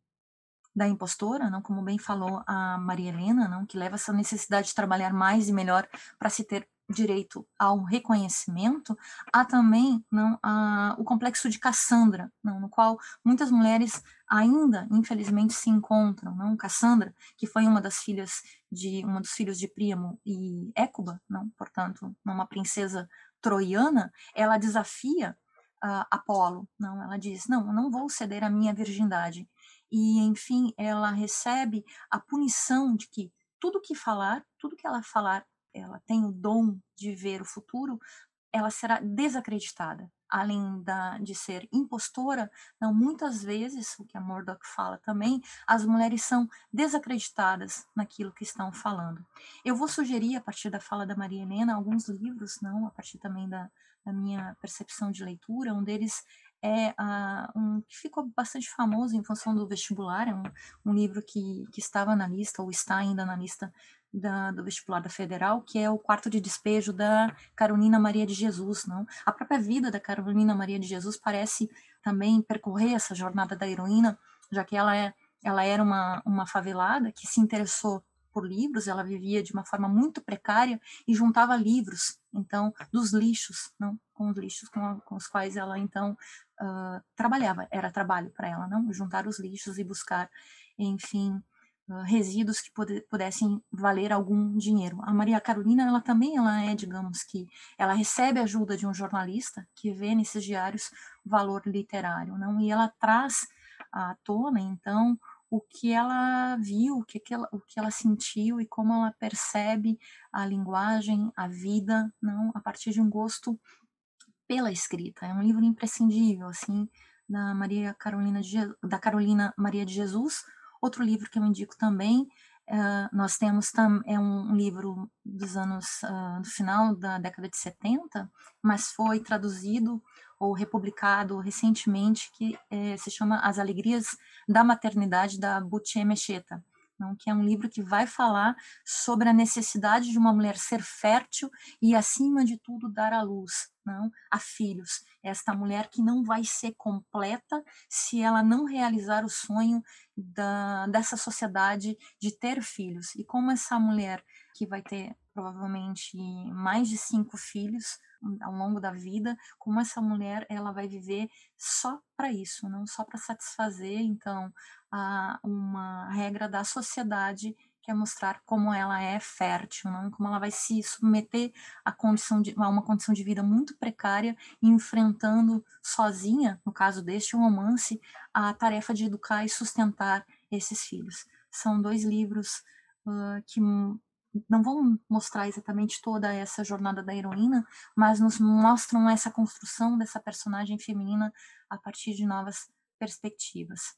da impostora, não, como bem falou a Maria Helena, não, que leva essa necessidade de trabalhar mais e melhor para se ter direito ao reconhecimento, há também não, a, o complexo de Cassandra, não, no qual muitas mulheres ainda, infelizmente, se encontram. Não? Cassandra, que foi uma das filhas de uma dos filhos de Príamo e Écuba, não, portanto, uma princesa troiana, ela desafia uh, Apolo, não, ela diz, não, não vou ceder a minha virgindade. E, enfim, ela recebe a punição de que tudo que falar, tudo que ela falar ela tem o dom de ver o futuro, ela será desacreditada. Além da, de ser impostora, não, muitas vezes, o que a Murdoch fala também, as mulheres são desacreditadas naquilo que estão falando. Eu vou sugerir, a partir da fala da Maria Helena, alguns livros, não, a partir também da, da minha percepção de leitura. Um deles é uh, um que ficou bastante famoso em função do vestibular, é um, um livro que, que estava na lista, ou está ainda na lista da, do vestibular da Federal, que é o quarto de despejo da Carolina Maria de Jesus. Não? A própria vida da Carolina Maria de Jesus parece também percorrer essa jornada da heroína, já que ela, é, ela era uma, uma favelada que se interessou por livros, ela vivia de uma forma muito precária e juntava livros, então, dos lixos, não, com os lixos com, a, com os quais ela então uh, trabalhava, era trabalho para ela, não, juntar os lixos e buscar, enfim, resíduos que pudessem valer algum dinheiro. A Maria Carolina, ela também ela é, digamos que, ela recebe ajuda de um jornalista que vê nesses diários valor literário, não? E ela traz à tona, então, o que ela viu, o que, ela, o que ela sentiu e como ela percebe a linguagem, a vida, não, a partir de um gosto pela escrita. É um livro imprescindível, assim, da Maria Carolina de, da Carolina Maria de Jesus, Outro livro que eu indico também, uh, nós temos tam, é um, um livro dos anos uh, do final da década de 70, mas foi traduzido ou republicado recentemente, que eh, se chama As Alegrias da Maternidade, da Butchie Mecheta não, que é um livro que vai falar sobre a necessidade de uma mulher ser fértil e, acima de tudo, dar à luz não, a filhos. Esta mulher que não vai ser completa se ela não realizar o sonho da, dessa sociedade de ter filhos. E como essa mulher que vai ter provavelmente mais de cinco filhos ao longo da vida, como essa mulher ela vai viver só para isso, não só para satisfazer então a uma regra da sociedade que é mostrar como ela é fértil, não? como ela vai se submeter a, condição de, a uma condição de vida muito precária, enfrentando sozinha, no caso deste romance, a tarefa de educar e sustentar esses filhos. São dois livros uh, que não vão mostrar exatamente toda essa jornada da heroína, mas nos mostram essa construção dessa personagem feminina a partir de novas perspectivas.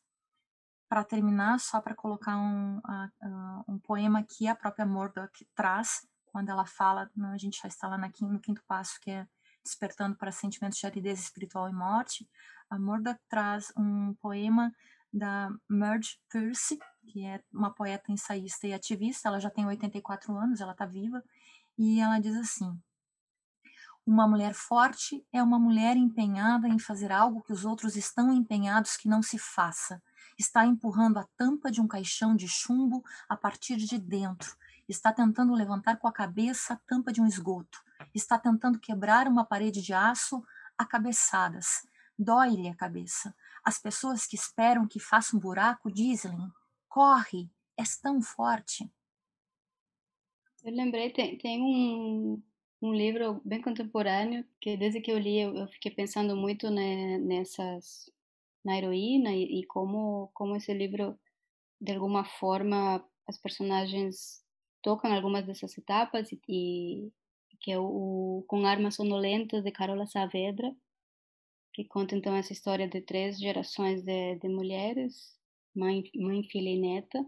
Para terminar, só para colocar um, uh, um poema que a própria Murdoch traz, quando ela fala, a gente já está lá na, no quinto passo, que é Despertando para Sentimentos de Aridez Espiritual e Morte, a Murdoch traz um poema da Merge Percy, que é uma poeta, ensaísta e ativista, ela já tem 84 anos, ela está viva, e ela diz assim, uma mulher forte é uma mulher empenhada em fazer algo que os outros estão empenhados que não se faça está empurrando a tampa de um caixão de chumbo a partir de dentro, está tentando levantar com a cabeça a tampa de um esgoto, está tentando quebrar uma parede de aço a cabeçadas. Dói-lhe a cabeça. As pessoas que esperam que faça um buraco dizem: corre, és tão forte. Eu lembrei, tem, tem um, um livro bem contemporâneo que desde que eu li eu, eu fiquei pensando muito né, nessas na heroína e, e como como esse livro de alguma forma as personagens tocam algumas dessas etapas e, e que é o, o, Com Armas Sonolentas de Carola Saavedra, que conta então essa história de três gerações de, de mulheres, mãe, mãe, filha e neta,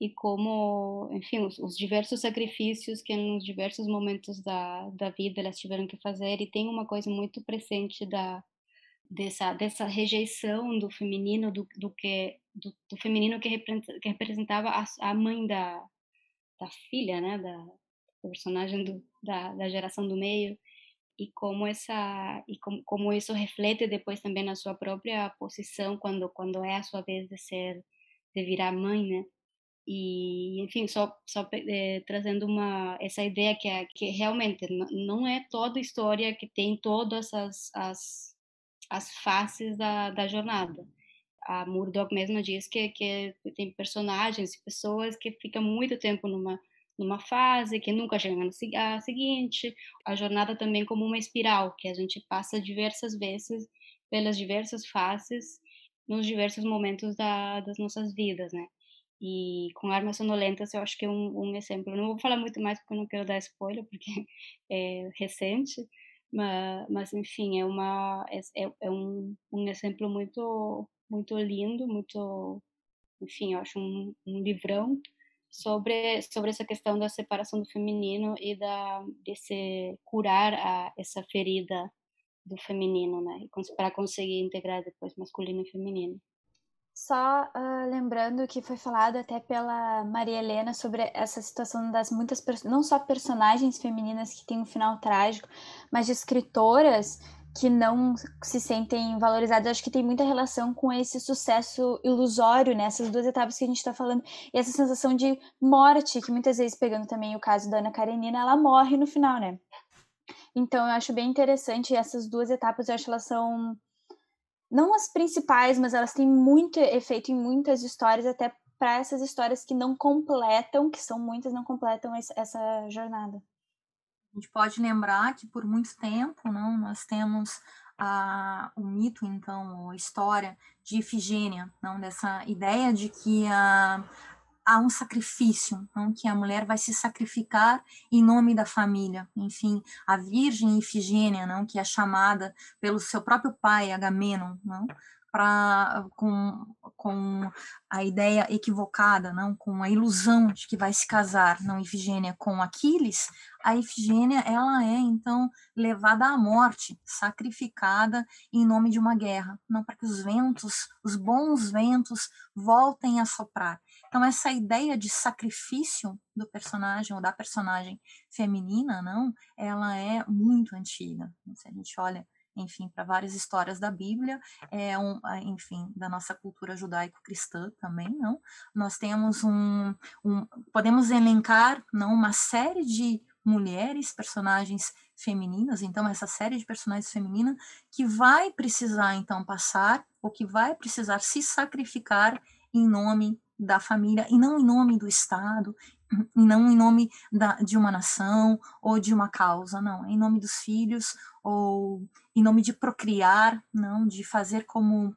e como, enfim, os, os, diversos sacrifícios que nos diversos momentos da, da vida elas tiveram que fazer, e tem uma coisa muito presente da, dessa dessa rejeição do feminino do, do que do, do, feminino que, que representava a, a, mãe da, da filha né da, personagem do, da, da geração do meio e como essa e como, como isso reflete depois também na sua própria posição quando quando é a sua vez de ser de virar mãe, né? E enfim, só só é, trazendo uma essa ideia que é, que realmente não é toda história que tem todas as as, as faces da, da jornada. A Murdoch mesma diz que, que tem personagens e pessoas que ficam muito tempo numa numa fase, que nunca chega na seguinte. A jornada também como uma espiral, que a gente passa diversas vezes pelas diversas fases nos diversos momentos da, das nossas vidas, né? E com Armas Sonolentas eu acho que é um, um exemplo. não vou falar muito mais porque eu não quero dar spoiler, porque é recente, mas, mas enfim, é, uma, é, é, é um, um exemplo muito, muito lindo, muito, enfim, eu acho um, um livrão sobre sobre essa questão da separação do feminino e da de se curar a, essa ferida do feminino, né? Para conseguir integrar depois masculino e feminino. Só uh, lembrando que foi falado até pela Maria Helena sobre essa situação das muitas, não só personagens femininas que têm um final trágico, mas de escritoras que não se sentem valorizadas, acho que tem muita relação com esse sucesso ilusório nessas duas etapas que a gente está falando, e essa sensação de morte, que muitas vezes, pegando também o caso da Ana Karenina, ela morre no final, né? Então, eu acho bem interessante essas duas etapas, eu acho que elas são, não as principais, mas elas têm muito efeito em muitas histórias, até para essas histórias que não completam, que são muitas, não completam essa jornada. A gente pode lembrar que por muito tempo não, nós temos a, o mito, então, a história de Ifigênia, não, dessa ideia de que a, há um sacrifício, não, que a mulher vai se sacrificar em nome da família. Enfim, a Virgem Ifigênia, não, que é chamada pelo seu próprio pai, Agamenon, não, com, com a ideia equivocada, não com a ilusão de que vai se casar, não Ifigênia com Aquiles, a Ifigênia ela é então levada à morte, sacrificada em nome de uma guerra, não para que os ventos, os bons ventos voltem a soprar. Então essa ideia de sacrifício do personagem ou da personagem feminina, não, ela é muito antiga. Se a gente olha enfim, para várias histórias da Bíblia, é um, enfim, da nossa cultura judaico-cristã também, não? Nós temos um, um, podemos elencar, não, uma série de mulheres, personagens femininas, então essa série de personagens femininas que vai precisar então passar ou que vai precisar se sacrificar em nome da família e não em nome do Estado, e não em nome da, de uma nação ou de uma causa, não, em nome dos filhos ou em nome de procriar, não, de fazer como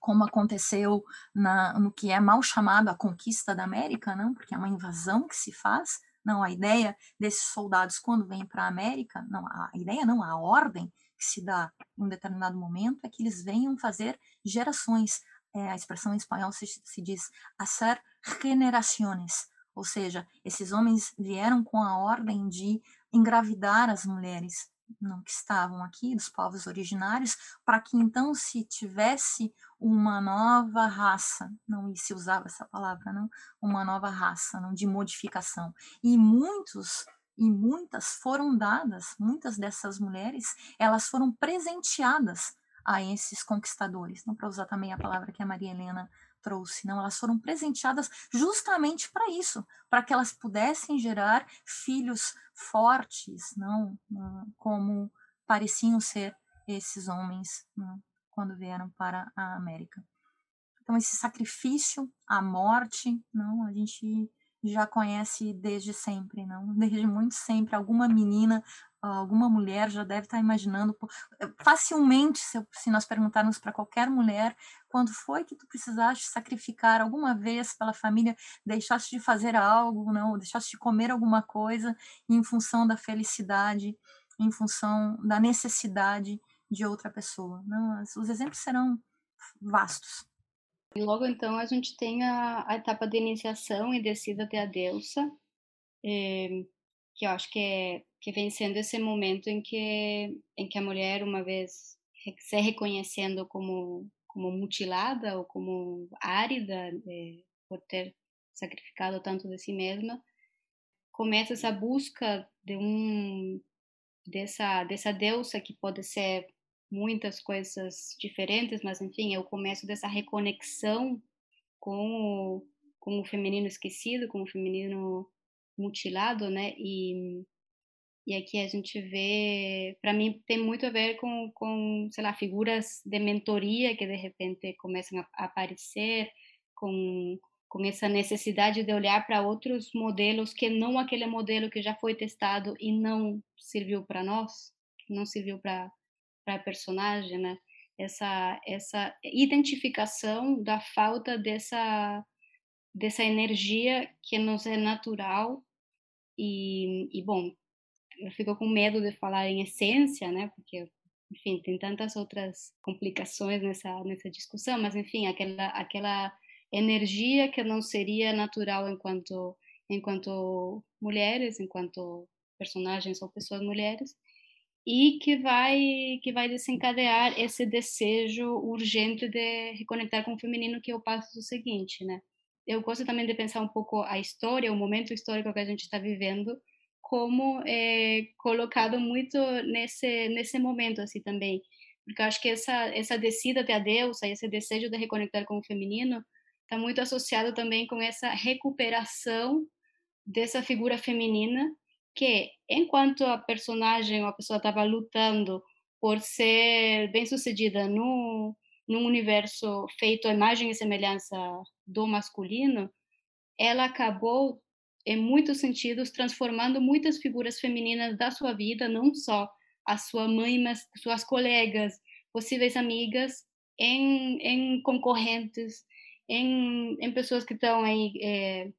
como aconteceu na, no que é mal chamado a conquista da América, não, porque é uma invasão que se faz, não, a ideia desses soldados quando vêm para a América, não, a ideia não, a ordem que se dá em um determinado momento é que eles venham fazer gerações, é, a expressão em espanhol se, se diz hacer generaciones, ou seja, esses homens vieram com a ordem de engravidar as mulheres não, que estavam aqui, dos povos originários, para que então se tivesse uma nova raça, não se usava essa palavra, não, uma nova raça, não de modificação. E muitos e muitas foram dadas, muitas dessas mulheres, elas foram presenteadas a esses conquistadores, não para usar também a palavra que a Maria Helena trouxe, não, elas foram presenteadas justamente para isso, para que elas pudessem gerar filhos fortes, não, como pareciam ser esses homens não, quando vieram para a América. Então esse sacrifício, a morte, não, a gente já conhece desde sempre, não? Desde muito sempre. Alguma menina, alguma mulher já deve estar imaginando eh, facilmente, se, se nós perguntarmos para qualquer mulher, quando foi que tu precisaste sacrificar alguma vez pela família, deixaste de fazer algo, não? Deixaste de comer alguma coisa em função da felicidade, em função da necessidade de outra pessoa, não? Os exemplos serão vastos. E logo então a gente tem a, a etapa de iniciação e descida até a deusa, eh, que eu acho que, é, que vem sendo esse momento em que, em que a mulher, uma vez se reconhecendo como, como mutilada ou como árida eh, por ter sacrificado tanto de si mesma, começa essa busca de um dessa dessa deusa que pode ser muitas coisas diferentes, mas enfim, é o começo dessa reconexão com o, com o feminino esquecido, com o feminino mutilado, né? E, e aqui a gente vê, para mim, tem muito a ver com, com, sei lá, figuras de mentoria que de repente começam a aparecer, com, com essa necessidade de olhar para outros modelos que não aquele modelo que já foi testado e não serviu para nós, não serviu para a personagem, né? Essa, essa identificação da falta dessa, dessa energia que nos é natural e, e bom, eu fico com medo de falar em essência, né? Porque, enfim, tem tantas outras complicações nessa nessa discussão, mas enfim, aquela aquela energia que não seria natural enquanto enquanto mulheres, enquanto personagens ou pessoas mulheres, e que vai que vai desencadear esse desejo urgente de reconectar com o feminino que eu passo o seguinte, né? Eu gosto também de pensar um pouco a história, o momento histórico que a gente está vivendo, como é, colocado muito nesse nesse momento assim também, porque acho que essa essa descida até a deusa, esse desejo de reconectar com o feminino, está muito associado também com essa recuperação dessa figura feminina que, enquanto a personagem ou a pessoa estava lutando por ser bem-sucedida no num universo feito à imagem e semelhança do masculino, ela acabou, em muitos sentidos, transformando muitas figuras femininas da sua vida, não só a sua mãe, mas suas colegas, possíveis amigas, em, em concorrentes, em, em pessoas que estão aí é,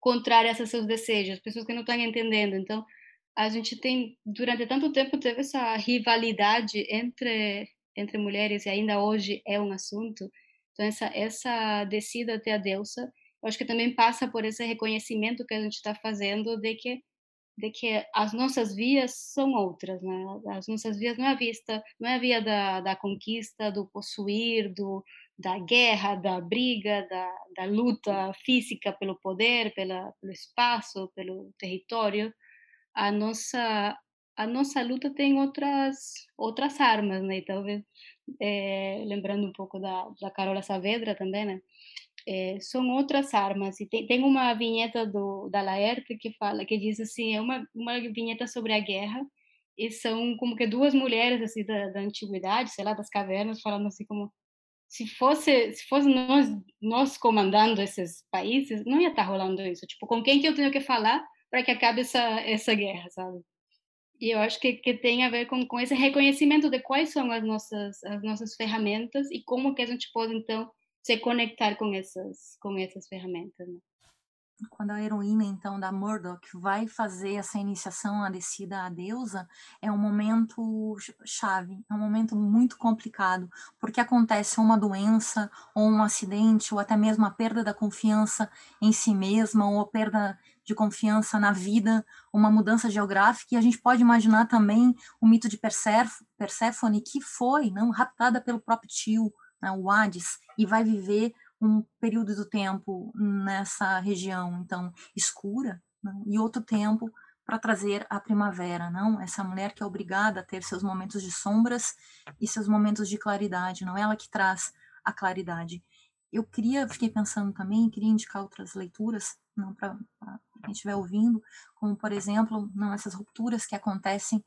contrárias a seus desejos, pessoas que não estão entendendo. Então, a gente tem, durante tanto tempo, teve essa rivalidade entre, entre mulheres e ainda hoje é um assunto. Então, essa, essa descida até a deusa, eu acho que também passa por esse reconhecimento que a gente está fazendo de que de que as nossas vias são outras, né? As nossas vias não é a vista, não é a via da, da conquista, do possuir, do, da guerra, da briga, da, da luta física pelo poder, pela, pelo espaço, pelo território, a nossa a nossa luta tem outras outras armas, né? Talvez é, lembrando um pouco da, da Carola Saavedra também, né? É, são outras armas e tem, tem uma vinheta do da Laerte que fala que diz assim é uma uma vinheta sobre a guerra e são como que duas mulheres assim da, da antiguidade, sei lá, das cavernas, falando assim como se fosse se fosse nós nós comandando esses países não ia estar tá rolando isso tipo com quem que eu tenho que falar para que acabe essa essa guerra sabe? E eu acho que, que tem a ver com, com esse reconhecimento de quais são as nossas as nossas ferramentas e como que a gente pode então se conectar com essas com essas ferramentas né? quando a heroína, então, da Murdoch vai fazer essa iniciação, a descida à deusa, é um momento chave, é um momento muito complicado, porque acontece uma doença, ou um acidente, ou até mesmo a perda da confiança em si mesma, ou a perda de confiança na vida, uma mudança geográfica, e a gente pode imaginar também o mito de Perséfone, que foi não raptada pelo próprio tio, né, o Hades, e vai viver um período do tempo nessa região, então, escura, né? e outro tempo para trazer a primavera, não? Essa mulher que é obrigada a ter seus momentos de sombras e seus momentos de claridade, não é ela que traz a claridade. Eu queria, fiquei pensando também, queria indicar outras leituras, não para quem estiver ouvindo, como por exemplo, não essas rupturas que acontecem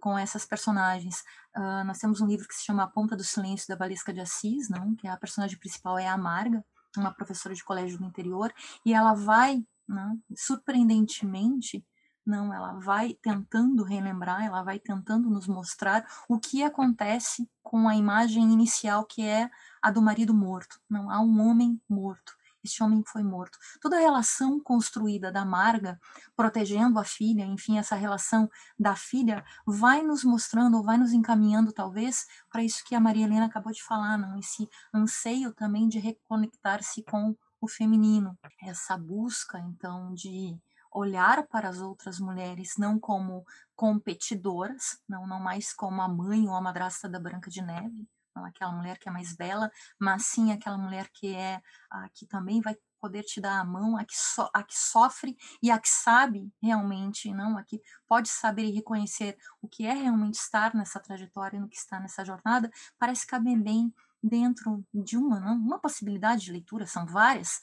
com essas personagens. Uh, nós temos um livro que se chama A Ponta do Silêncio da Valesca de Assis, não? Que a personagem principal é a Amarga, uma professora de colégio do interior, e ela vai, não, surpreendentemente, não, ela vai tentando relembrar, ela vai tentando nos mostrar o que acontece com a imagem inicial que é a do marido morto. Não há um homem morto este homem foi morto. Toda a relação construída da Marga, protegendo a filha, enfim, essa relação da filha, vai nos mostrando, ou vai nos encaminhando, talvez, para isso que a Maria Helena acabou de falar, não? esse anseio também de reconectar-se com o feminino. Essa busca, então, de olhar para as outras mulheres não como competidoras, não, não mais como a mãe ou a madrasta da Branca de Neve, aquela mulher que é mais bela, mas sim aquela mulher que é a, que também vai poder te dar a mão, a que, so, a que sofre e a que sabe realmente, não, a que pode saber e reconhecer o que é realmente estar nessa trajetória, no que está nessa jornada, parece caber bem dentro de uma, não, uma possibilidade de leitura, são várias.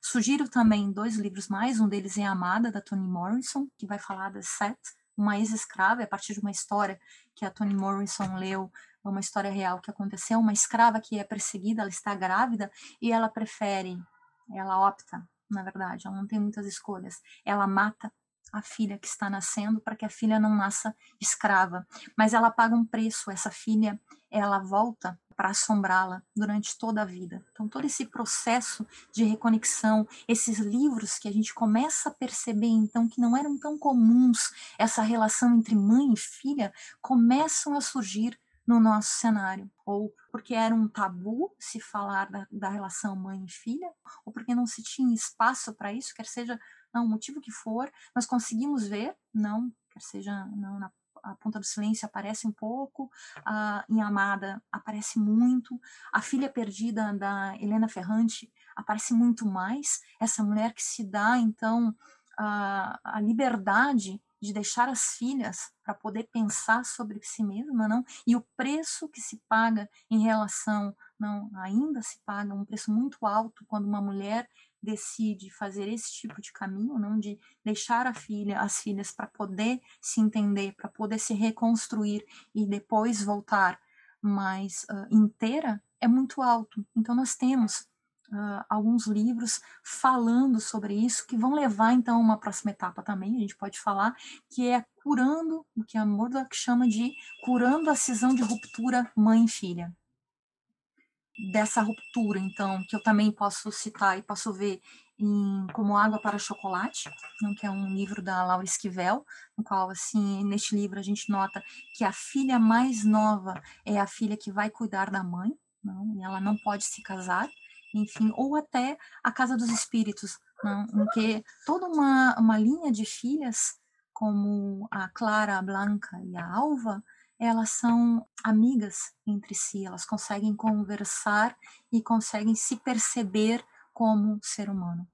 Sugiro também dois livros mais, um deles é Amada, da Toni Morrison, que vai falar da Seth, uma ex-escrava, a partir de uma história que a Toni Morrison leu uma história real que aconteceu, uma escrava que é perseguida, ela está grávida e ela prefere, ela opta, na verdade, ela não tem muitas escolhas, ela mata a filha que está nascendo para que a filha não nasça escrava, mas ela paga um preço, essa filha, ela volta para assombrá-la durante toda a vida. Então todo esse processo de reconexão, esses livros que a gente começa a perceber então que não eram tão comuns, essa relação entre mãe e filha, começam a surgir no nosso cenário, ou porque era um tabu se falar da, da relação mãe e filha, ou porque não se tinha espaço para isso, quer seja não, o motivo que for, nós conseguimos ver, não, quer seja não, na a Ponta do Silêncio aparece um pouco, a, em Amada aparece muito, a Filha Perdida da Helena Ferrante aparece muito mais, essa mulher que se dá, então, a, a liberdade de deixar as filhas para poder pensar sobre si mesma, não? E o preço que se paga em relação, não, ainda se paga um preço muito alto quando uma mulher decide fazer esse tipo de caminho, não de deixar a filha, as filhas para poder se entender, para poder se reconstruir e depois voltar mais uh, inteira, é muito alto. Então nós temos uh, alguns livros falando sobre isso, que vão levar então a uma próxima etapa também, a gente pode falar, que é curando, o que a Murdoch chama de curando a cisão de ruptura mãe e filha. Dessa ruptura, então, que eu também posso citar e posso ver em Como Água para Chocolate, que é um livro da Laura Esquivel, no qual, assim, neste livro a gente nota que a filha mais nova é a filha que vai cuidar da mãe, não, e ela não pode se casar, enfim, ou até a Casa dos Espíritos, não, em que toda uma, uma linha de filhas, como a Clara, a Blanca e a Alva, elas são amigas entre si, elas conseguem conversar e conseguem se perceber como ser humano.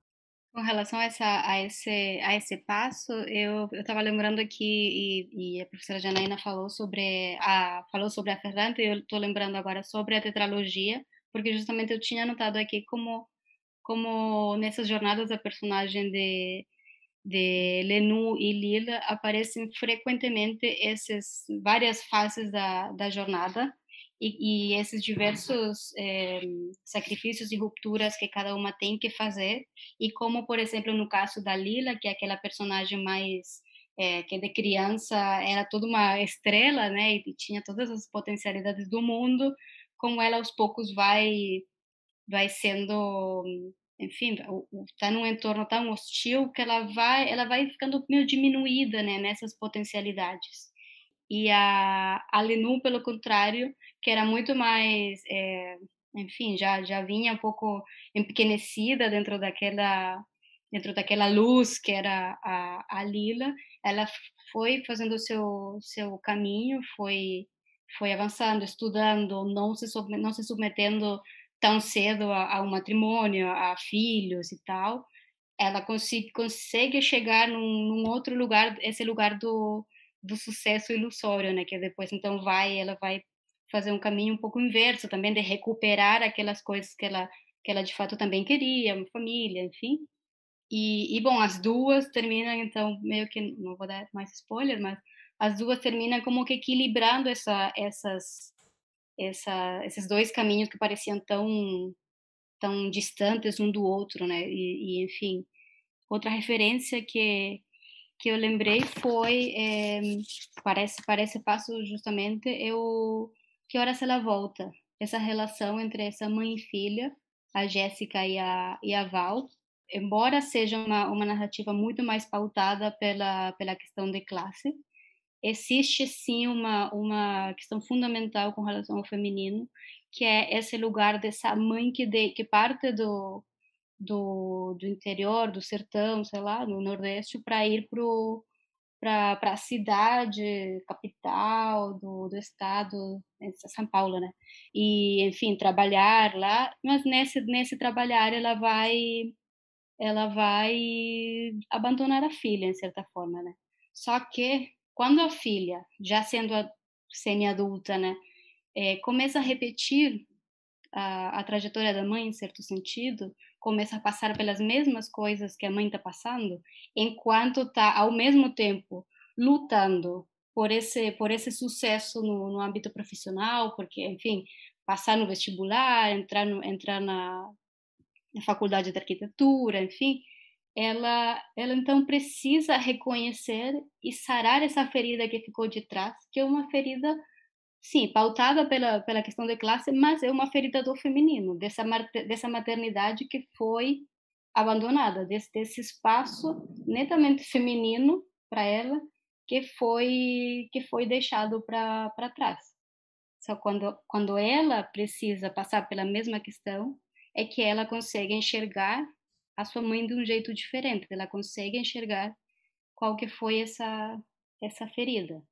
Com relação a, essa, a, esse, a esse passo, eu estava lembrando aqui, e, e, a professora Janaína falou sobre a, falou sobre a Fernanda, e eu estou lembrando agora sobre a tetralogia, porque justamente eu tinha notado aqui como como nessas jornadas a personagem de de Lenu e Lila aparecem frequentemente essas várias fases da, da jornada e, e esses diversos é, sacrifícios e rupturas que cada uma tem que fazer. E como por exemplo no caso da Lila que é aquela personagem mais é, que de criança era toda uma estrela né e tinha todas as potencialidades do mundo como ela aos poucos vai vai sendo enfim está num entorno tão hostil que ela vai ela vai ficando meio diminuída né nessas potencialidades. E a a Lenu pelo contrário que era muito mais é, enfim já já vinha um pouco empequenecida dentro daquela dentro daquela luz que era a, a Lila ela foi fazendo o seu seu caminho foi foi avançando, estudando, não se, não se submetendo tão cedo a, a um matrimônio, a filhos e tal, ela consegue, consegue chegar num, num, outro lugar, esse lugar do, do sucesso ilusório, né? Que depois então vai, ela vai fazer um caminho um pouco inverso também de recuperar aquelas coisas que ela que ela de fato também queria, uma família, enfim. E, e bom, as duas terminam então meio que não vou dar mais spoiler, mas as duas terminam como que equilibrando essa, essas, essa, esses dois caminhos que pareciam tão, tão distantes um do outro, né? E, e enfim, outra referência que que eu lembrei foi é, parece parece passo justamente eu que horas ela volta essa relação entre essa mãe e filha a Jéssica e a e a Val embora seja uma, uma narrativa muito mais pautada pela pela questão de classe existe sim uma, uma questão fundamental com relação ao feminino, que é esse lugar dessa mãe que, de, que parte do, do, do interior, do sertão, sei lá, no Nordeste, para ir para a cidade, capital do, do estado, São Paulo, né? E, enfim, trabalhar lá, mas nesse, nesse trabalhar ela vai ela vai abandonar a filha, em certa forma, né? Só que quando a filha, já sendo semi-adulta, né, é, começa a repetir a, a, trajetória da mãe, em certo sentido, começa a passar pelas mesmas coisas que a mãe está passando, enquanto está, ao mesmo tempo, lutando por esse por esse sucesso no, no âmbito profissional, porque, enfim, passar no vestibular, entrar no, entrar na, na faculdade de arquitetura, enfim, ela, ela então precisa reconhecer e sarar essa ferida que ficou de trás, que é uma ferida, sim, pautada pela, pela questão de classe, mas é uma ferida do feminino, dessa, dessa maternidade que foi abandonada, desse, desse espaço netamente feminino para ela, que foi que foi deixado para trás. Só quando quando ela precisa passar pela mesma questão é que ela consegue enxergar a sua mãe de um jeito diferente, ela consegue enxergar qual que foi essa essa ferida.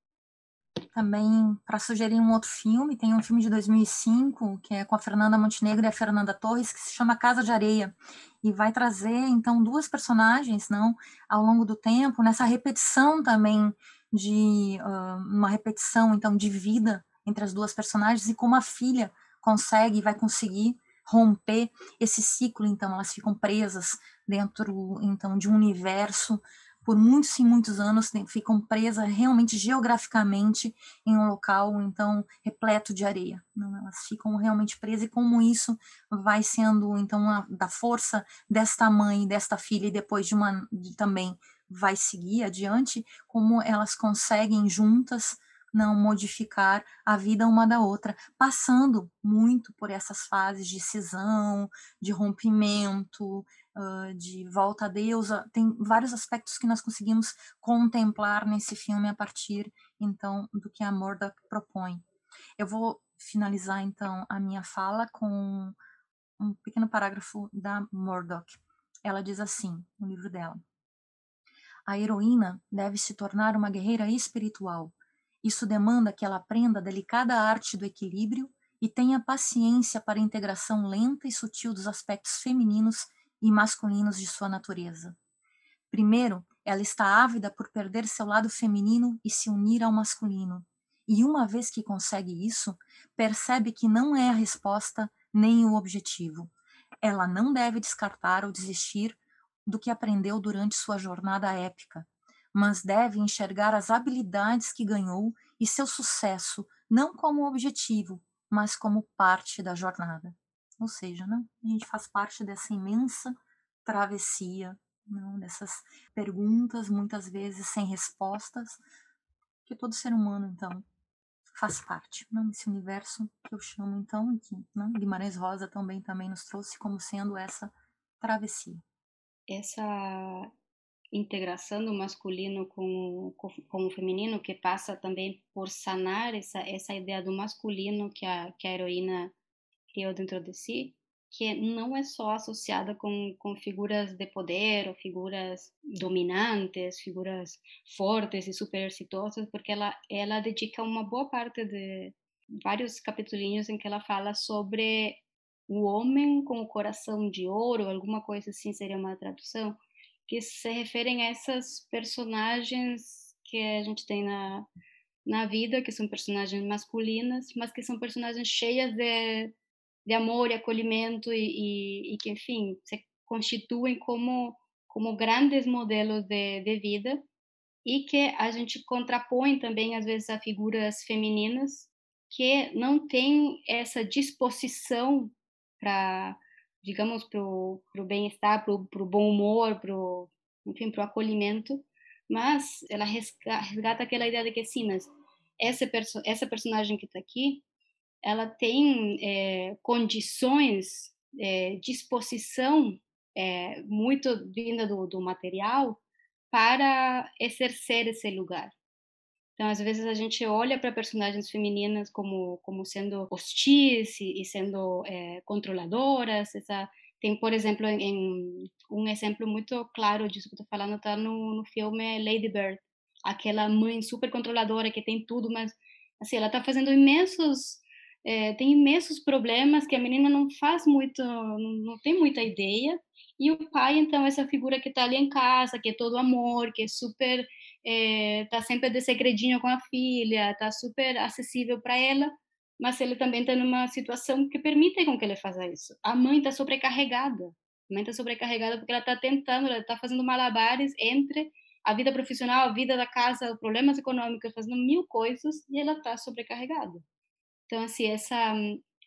Também para sugerir um outro filme, tem um filme de 2005 que é com a Fernanda Montenegro e a Fernanda Torres que se chama Casa de Areia e vai trazer então duas personagens, não, ao longo do tempo nessa repetição também de uh, uma repetição então de vida entre as duas personagens e como a filha consegue e vai conseguir romper esse ciclo, então elas ficam presas dentro então de um universo por muitos e muitos anos ficam presas realmente geograficamente em um local então repleto de areia. Não, elas ficam realmente presas e como isso vai sendo então a, da força desta mãe, desta filha e depois de uma de, também vai seguir adiante, como elas conseguem juntas não modificar a vida uma da outra, passando muito por essas fases de cisão, de rompimento, de volta a Deus. Tem vários aspectos que nós conseguimos contemplar nesse filme a partir, então, do que a Morda propõe. Eu vou finalizar, então, a minha fala com um pequeno parágrafo da Murdoch. Ela diz assim, no livro dela: A heroína deve se tornar uma guerreira espiritual, isso demanda que ela aprenda a delicada arte do equilíbrio e tenha paciência para a integração lenta e sutil dos aspectos femininos e masculinos de sua natureza. Primeiro, ela está ávida por perder seu lado feminino e se unir ao masculino. E uma vez que consegue isso, percebe que não é a resposta nem o objetivo. Ela não deve descartar ou desistir do que aprendeu durante sua jornada épica, mas deve enxergar as habilidades que ganhou e seu sucesso não como objetivo, mas como parte da jornada. Ou seja, né, a gente faz parte dessa imensa travessia, não, dessas perguntas, muitas vezes sem respostas, que todo ser humano, então, faz parte não, desse universo que eu chamo, então, que não, Guimarães Rosa também, também nos trouxe como sendo essa travessia. Essa integração do masculino com, com, com, o feminino, que passa também por sanar essa, essa ideia do masculino que a, que a heroína criou dentro de si, que não é só associada com, com figuras de poder ou figuras dominantes, figuras fortes e super exitosas, porque ela, ela dedica uma boa parte de vários capitulinhos em que ela fala sobre o homem com o coração de ouro, alguma coisa assim seria uma tradução, que se referem a essas personagens que a gente tem na, na vida, que são personagens masculinas, mas que são personagens cheias de, de amor e acolhimento e, e, e que, enfim, se constituem como, como grandes modelos de, de vida e que a gente contrapõe também, às vezes, a figuras femininas que não têm essa disposição para digamos, para o bem-estar, para o bom humor, para enfim, para o acolhimento, mas ela resgata aquela ideia de que sim, mas essa, perso essa personagem que está aqui, ela tem é, condições, é, disposição é, muito vinda do, do material para exercer esse lugar. Então, às vezes a gente olha para personagens femininas como como sendo hostis e, e sendo é, controladoras. Essa tem, por exemplo, em, em, um exemplo muito claro disso que estou falando está no, no filme Lady Bird, aquela mãe super controladora que tem tudo, mas assim ela está fazendo imensos é, tem imensos problemas que a menina não faz muito, não, tem muita ideia. E o pai, então, essa figura que está ali em casa, que é todo amor, que é super, é, tá sempre de segredinho com a filha, tá super acessível para ela, mas ele também está numa situação que permite com que ele faça isso. A mãe está sobrecarregada, a mãe está sobrecarregada porque ela está tentando, ela está fazendo malabares entre a vida profissional, a vida da casa, problemas econômicos, fazendo mil coisas e ela está sobrecarregada. Então, assim, essa,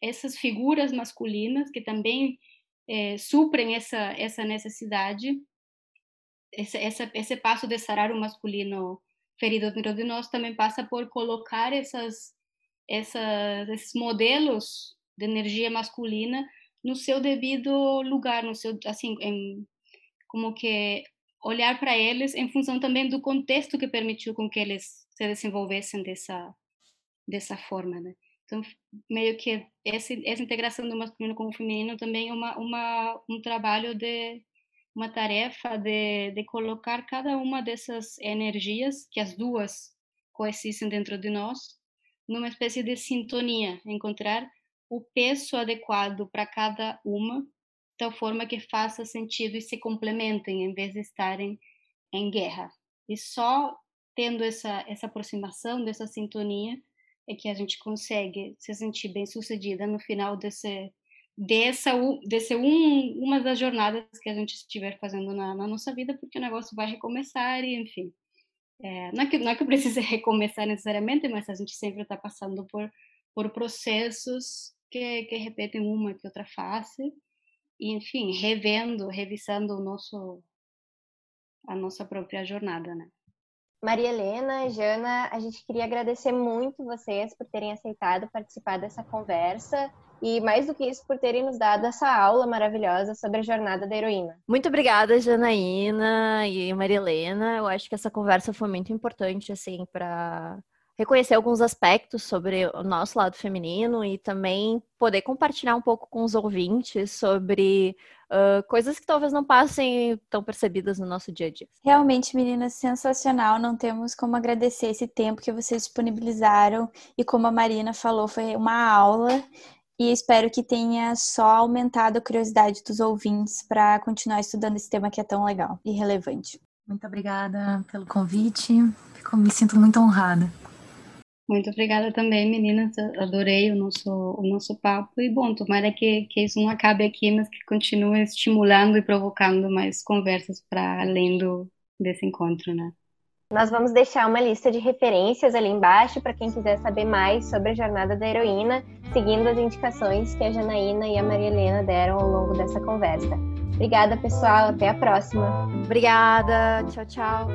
essas figuras masculinas que também é, suprem essa, essa necessidade, esse, essa, esse passo de sarar o masculino ferido dentro de nós também passa por colocar essas, essas, esses modelos de energia masculina no seu devido lugar, no seu assim, em, como que olhar para eles em função também do contexto que permitiu com que eles se desenvolvessem dessa dessa forma, né? Então, meio que essa, essa integração do masculino com o feminino também é uma, uma, um trabalho de uma tarefa de, de colocar cada uma dessas energias, que as duas coexistem dentro de nós, numa espécie de sintonia, encontrar o peso adequado para cada uma, tal forma que faça sentido e se complementem, em vez de estarem em guerra. E só tendo essa, essa aproximação, dessa sintonia, é que a gente consegue se sentir bem sucedida no final desse dessa desse um uma das jornadas que a gente estiver fazendo na, na nossa vida porque o negócio vai recomeçar e enfim. É, não, é que, não é que precise recomeçar necessariamente mas a gente sempre está passando por por processos que, que repetem uma que outra face. E enfim revendo revisando o nosso a nossa própria jornada né? Maria Helena, Jana, a gente queria agradecer muito vocês por terem aceitado participar dessa conversa e mais do que isso por terem nos dado essa aula maravilhosa sobre a jornada da heroína. Muito obrigada, Janaína e Maria Helena. Eu acho que essa conversa foi muito importante assim para reconhecer alguns aspectos sobre o nosso lado feminino e também poder compartilhar um pouco com os ouvintes sobre uh, coisas que talvez não passem tão percebidas no nosso dia a dia. Realmente, meninas, sensacional. Não temos como agradecer esse tempo que vocês disponibilizaram e como a Marina falou, foi uma aula. E espero que tenha só aumentado a curiosidade dos ouvintes para continuar estudando esse tema que é tão legal e relevante. Muito obrigada pelo convite. me sinto muito honrada. Muito obrigada também, meninas. Adorei o nosso, o nosso papo. E, bom, tomara que, que isso não acabe aqui, mas que continue estimulando e provocando mais conversas para além do, desse encontro, né? Nós vamos deixar uma lista de referências ali embaixo para quem quiser saber mais sobre a jornada da heroína, seguindo as indicações que a Janaína e a Maria Helena deram ao longo dessa conversa. Obrigada, pessoal. Até a próxima. Obrigada. Tchau, tchau.